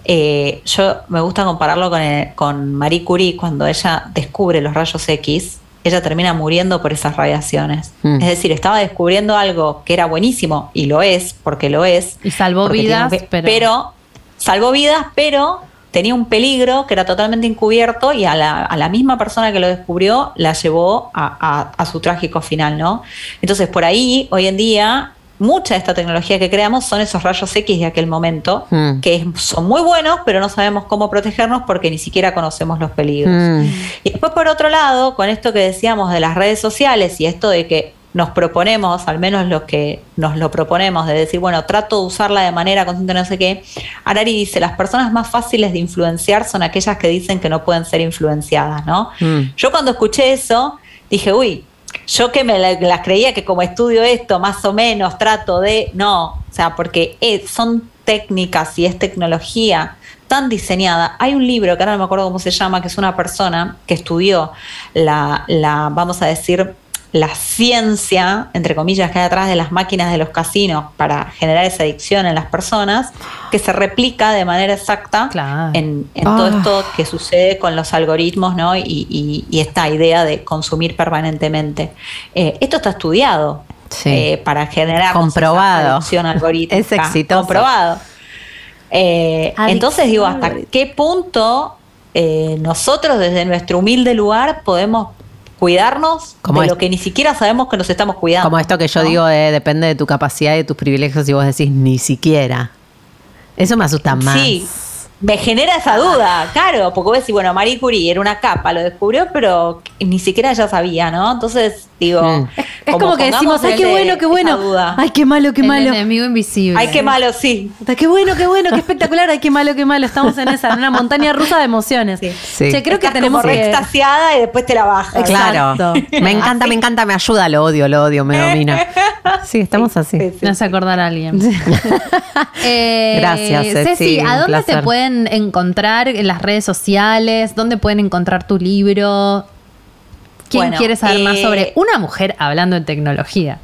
Speaker 5: Eh, yo me gusta compararlo con, el- con Marie Curie cuando ella descubre los rayos X. Ella termina muriendo por esas radiaciones.
Speaker 3: Mm.
Speaker 5: Es decir, estaba descubriendo algo que era buenísimo y lo es, porque lo es.
Speaker 4: Y salvó
Speaker 5: tiene
Speaker 4: vidas,
Speaker 5: pe-
Speaker 4: pero-
Speaker 5: salvó vidas, pero tenía un peligro que era totalmente encubierto y a la, a la misma persona que lo descubrió la llevó a, a- a su trágico final, ¿no? Entonces, por ahí, hoy en día, mucha de esta tecnología que creamos son esos rayos X de aquel momento,
Speaker 3: Mm.
Speaker 5: que son muy buenos, pero no sabemos cómo protegernos porque ni siquiera conocemos los peligros.
Speaker 3: Mm.
Speaker 5: Y después, por otro lado, con esto que decíamos de las redes sociales y esto de que nos proponemos, al menos los que nos lo proponemos, de decir, bueno, trato de usarla de manera consciente, no sé qué. Arari dice, las personas más fáciles de influenciar son aquellas que dicen que no pueden ser influenciadas, ¿no?
Speaker 3: Mm.
Speaker 5: Yo cuando escuché eso, dije, uy, yo que me la- las creía que como estudio esto, más o menos trato de, no, o sea, porque es- son técnicas y es tecnología tan diseñada. Hay un libro que ahora no me acuerdo cómo se llama, que es una persona que estudió la, la vamos a decir, la ciencia, entre comillas, que hay atrás de las máquinas de los casinos para generar esa adicción en las personas, que se replica de manera exacta
Speaker 4: Claro.
Speaker 5: en, en todo
Speaker 3: Ah.
Speaker 5: esto que sucede con los algoritmos ¿no? y, y- y esta idea de consumir permanentemente. Eh, esto está estudiado
Speaker 3: Sí.
Speaker 5: eh, para generar
Speaker 3: Comprobado.
Speaker 5: adicción [LAUGHS] algorítmica.
Speaker 3: Es exitoso.
Speaker 5: Comprobado. Eh, entonces digo, ¿hasta qué punto eh, nosotros desde nuestro humilde lugar podemos cuidarnos
Speaker 3: Como
Speaker 5: de
Speaker 3: es-
Speaker 5: lo que ni siquiera sabemos que nos estamos cuidando.
Speaker 3: Como esto que yo
Speaker 5: ¿no?
Speaker 3: digo, de, depende de tu capacidad y de tus privilegios y vos decís ni siquiera. Eso me asusta más.
Speaker 5: Sí, me genera esa duda, claro, porque vos decís, bueno, Marie Curie era una capa, lo descubrió, pero ni siquiera ella sabía, ¿no? Entonces, digo,
Speaker 3: Mm.
Speaker 1: Es como, que decimos, ay, qué bueno, qué bueno. Ay, qué malo, qué
Speaker 4: el
Speaker 1: malo.
Speaker 4: enemigo invisible.
Speaker 5: Ay, qué malo, sí.
Speaker 1: Qué bueno, qué bueno, qué espectacular. Ay, qué malo, qué malo. Estamos en esa, en una montaña rusa de emociones.
Speaker 3: Sí.
Speaker 1: Che, creo que tenemos
Speaker 5: como
Speaker 1: que...
Speaker 5: extasiada y después te la bajas.
Speaker 3: Claro. Me encanta, me encanta, me ayuda, lo odio, lo odio, me domina. [LAUGHS] Sí, estamos así.
Speaker 5: Sí, sí.
Speaker 4: Me hace acordar a alguien. [LAUGHS] Eh,
Speaker 3: Gracias, Ceci,
Speaker 4: Ceci. ¿A dónde te
Speaker 3: placer.
Speaker 4: Pueden encontrar en las redes sociales? ¿Dónde pueden encontrar tu libro? ¿Quién
Speaker 5: Bueno,
Speaker 4: quiere saber más
Speaker 5: eh,
Speaker 4: sobre una mujer hablando de tecnología?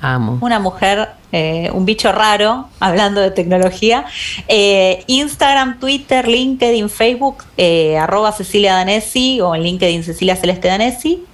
Speaker 3: Amo.
Speaker 5: Una mujer, eh, un bicho raro, hablando de tecnología. Eh, Instagram, Twitter, LinkedIn, Facebook, eh, arroba Cecilia Danesi o en LinkedIn Cecilia Celeste Danesi.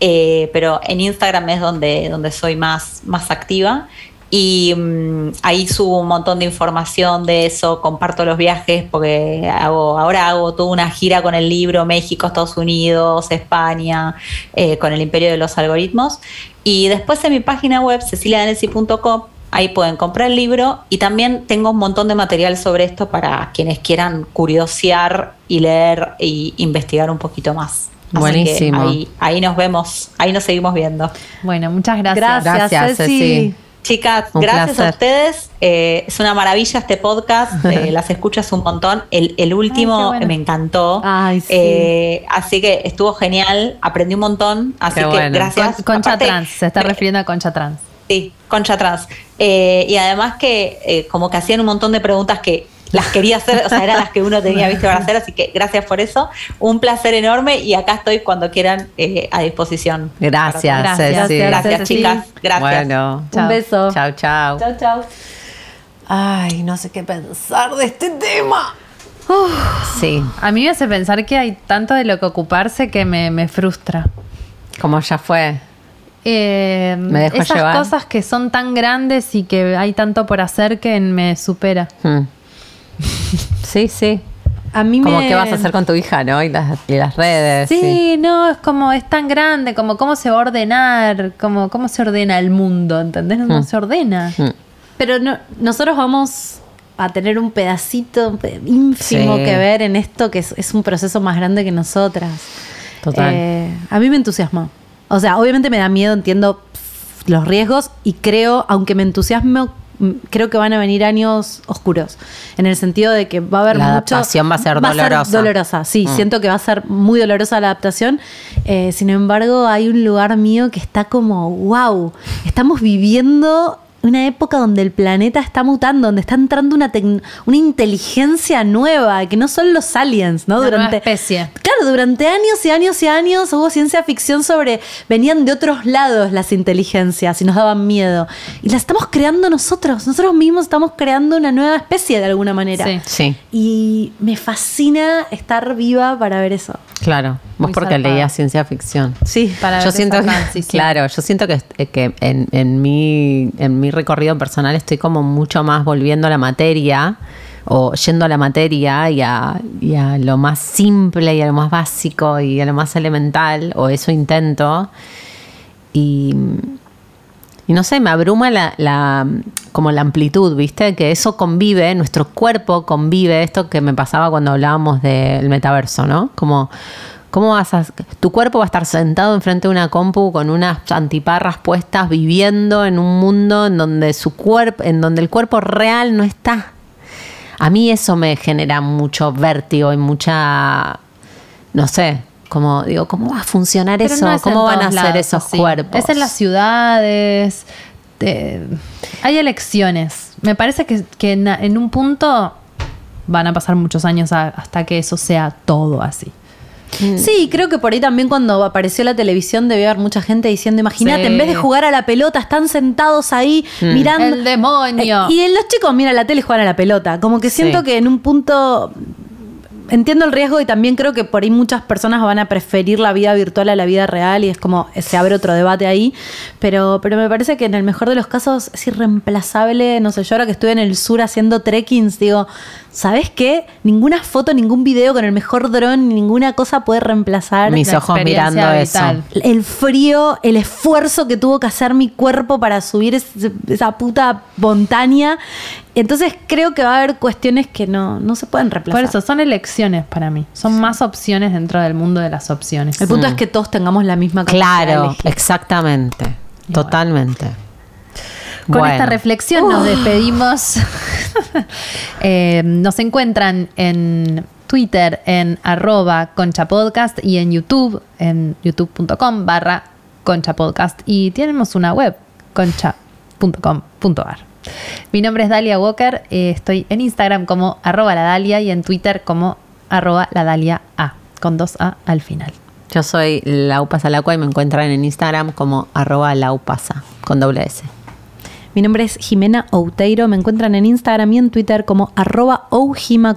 Speaker 5: Eh, pero en Instagram es donde, donde soy más, más activa. Y mm, ahí subo un montón de información de eso, comparto los viajes, porque hago, ahora hago toda una gira con el libro México, Estados Unidos, España, eh, con el Imperio de los Algoritmos. Y después en mi página web, ceciliadanesi.com, ahí pueden comprar el libro y también tengo un montón de material sobre esto para quienes quieran curiosear y leer y investigar un poquito más. Así que
Speaker 3: Buenísimo.
Speaker 5: ahí, ahí nos vemos, ahí nos seguimos viendo.
Speaker 4: Bueno, muchas gracias.
Speaker 1: Gracias,
Speaker 3: Gracias,
Speaker 1: Ceci.
Speaker 3: Ceci.
Speaker 5: Chicas,
Speaker 3: Un
Speaker 5: gracias
Speaker 3: placer.
Speaker 5: a ustedes. Eh, es una maravilla este podcast. [LAUGHS] eh, las escuchas un montón. El, el último
Speaker 4: Ay, qué bueno.
Speaker 5: me encantó.
Speaker 1: Ay, sí.
Speaker 5: Eh, así que estuvo genial. Aprendí un montón. Así
Speaker 3: Qué
Speaker 5: que
Speaker 3: bueno.
Speaker 5: gracias.
Speaker 4: Con- Concha
Speaker 5: Aparte,
Speaker 4: Trans, se está
Speaker 5: me-
Speaker 4: refiriendo a Concha Trans.
Speaker 5: Sí, Concha Trans. Eh, y además que eh, como que hacían un montón de preguntas que las quería hacer, o sea, eran las que uno tenía visto para hacer, así que gracias por eso. Un placer enorme y acá estoy cuando quieran eh, a disposición.
Speaker 3: Gracias,
Speaker 4: Gracias,
Speaker 3: Ceci.
Speaker 5: Gracias,
Speaker 1: Ceci.
Speaker 5: chicas. Gracias.
Speaker 3: Bueno.
Speaker 1: Un
Speaker 4: Chao.
Speaker 1: beso.
Speaker 3: Chao, chao.
Speaker 1: Chau, chau.
Speaker 3: Ay, no sé qué pensar de este tema. Sí,
Speaker 4: A mí me hace pensar que hay tanto de lo que ocuparse que me, me frustra.
Speaker 3: como ya fue.
Speaker 4: Eh,
Speaker 3: Me dejo
Speaker 4: esas
Speaker 3: llevar.
Speaker 4: cosas que son tan grandes y que hay tanto por hacer que me supera.
Speaker 3: Hmm. [LAUGHS] Sí, sí.
Speaker 1: A mí
Speaker 3: Como
Speaker 1: me...
Speaker 3: qué vas a hacer con tu hija, ¿no? Y las, y las redes.
Speaker 4: Sí, no, es como, es tan grande, como cómo se va a ordenar, como cómo se ordena el mundo, ¿entendés? No
Speaker 3: Mm.
Speaker 4: se ordena.
Speaker 3: Hmm.
Speaker 1: Pero no, nosotros vamos a tener un pedacito ínfimo
Speaker 3: Sí.
Speaker 1: que ver en esto que es, es un proceso más grande que nosotras.
Speaker 3: Total.
Speaker 1: Eh, a mí me entusiasmó. O sea, obviamente me da miedo, entiendo pff, los riesgos y creo, aunque me entusiasmo, mm, creo que van a venir años oscuros. En el sentido de que va a haber
Speaker 3: La
Speaker 1: mucho.
Speaker 3: adaptación va a ser dolorosa.
Speaker 1: dolorosa, sí.
Speaker 3: Mm.
Speaker 1: Siento que va a ser muy dolorosa la adaptación. Eh, sin embargo, hay un lugar mío que está como, wow, estamos viviendo una época donde el planeta está mutando, donde está entrando una, una inteligencia nueva, que no son los aliens, ¿no?
Speaker 4: Una nueva
Speaker 1: durante,
Speaker 4: especie.
Speaker 1: Claro, durante años y años y años hubo ciencia ficción sobre, venían de otros lados las inteligencias y nos daban miedo. Y las estamos creando nosotros, nosotros mismos estamos creando una nueva especie de alguna manera.
Speaker 4: Sí.
Speaker 3: Sí,
Speaker 1: Y me fascina estar viva para ver eso.
Speaker 3: claro. Vos
Speaker 4: Muy
Speaker 3: porque
Speaker 4: zarpada.
Speaker 3: leías ciencia ficción.
Speaker 1: Sí.
Speaker 4: Para
Speaker 3: yo
Speaker 4: ver
Speaker 3: siento que,
Speaker 4: transición. [LAUGHS]
Speaker 3: claro, yo siento que, que en, en mi, en mi recorrido personal estoy como mucho más volviendo a la materia o yendo a la materia y a, y a lo más simple y a lo más básico y a lo más elemental, o eso intento. Y, y no sé, me abruma la, la- como la amplitud, ¿viste? Que eso convive, nuestro cuerpo convive, esto que me pasaba cuando hablábamos del metaverso, ¿no? Como, ¿cómo vas a...? Tu cuerpo va a estar sentado enfrente de una compu con unas antiparras puestas, viviendo en un mundo en donde su cuerpo, en donde el cuerpo real no está. A mí eso me genera mucho vértigo y mucha, no sé, como digo, ¿cómo va a funcionar
Speaker 4: Pero
Speaker 3: eso?
Speaker 4: no es
Speaker 3: ¿Cómo van a ser esos
Speaker 4: así.
Speaker 3: cuerpos?
Speaker 4: Es en las ciudades. eh, hay elecciones. Me parece que, que en, en un punto van a pasar muchos años a- hasta que eso sea todo así.
Speaker 1: Sí, creo que por ahí también cuando apareció la televisión debió haber mucha gente diciendo, imagínate,
Speaker 4: Sí.
Speaker 1: en vez de jugar a la pelota, están sentados ahí mirando.
Speaker 4: El demonio.
Speaker 1: Eh, y los chicos miran la tele y juegan a la pelota. Como que siento
Speaker 3: Sí.
Speaker 1: que en un punto entiendo el riesgo y también creo que por ahí muchas personas van a preferir la vida virtual a la vida real y es como se abre otro debate ahí, pero, pero me parece que en el mejor de los casos es irreemplazable, no sé, yo ahora que estuve en el sur haciendo trekkings, digo, ¿sabes qué? Ninguna foto, ningún video con el mejor dron, ninguna cosa puede reemplazar
Speaker 3: Mis
Speaker 4: La
Speaker 3: ojos mirando
Speaker 4: vital.
Speaker 3: eso.
Speaker 1: el frío, el esfuerzo que tuvo que hacer mi cuerpo para subir ese- esa puta montaña. Entonces creo que va a haber cuestiones que no, no se pueden reemplazar.
Speaker 4: Por eso, son elecciones para mí. Son más opciones dentro del mundo de las opciones.
Speaker 1: El punto es que todos tengamos la misma capacidad
Speaker 3: Claro, exactamente. Totalmente.
Speaker 4: Con
Speaker 3: Bueno.
Speaker 4: esta reflexión nos despedimos. [LAUGHS] Eh, nos encuentran en Twitter en arroba conchapodcast y en YouTube en youtube.com barra conchapodcast y tenemos una web concha.com.ar. Mi nombre es Dalia Walker, eh, estoy en Instagram como arroba la Dalia y en Twitter como arroba la Dalia A, con dos A al final.
Speaker 3: Yo soy Laupasa Lacua y me encuentran en Instagram como arroba laupasa con doble S.
Speaker 1: Mi nombre es Jimena Outeiro. Me encuentran en Instagram y en Twitter como arroba oujima.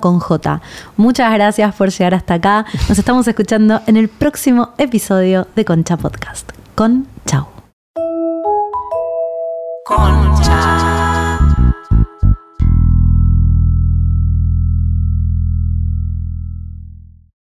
Speaker 1: Muchas gracias por llegar hasta acá. Nos estamos escuchando en el próximo episodio de Concha Podcast. Con chau.
Speaker 6: Concha.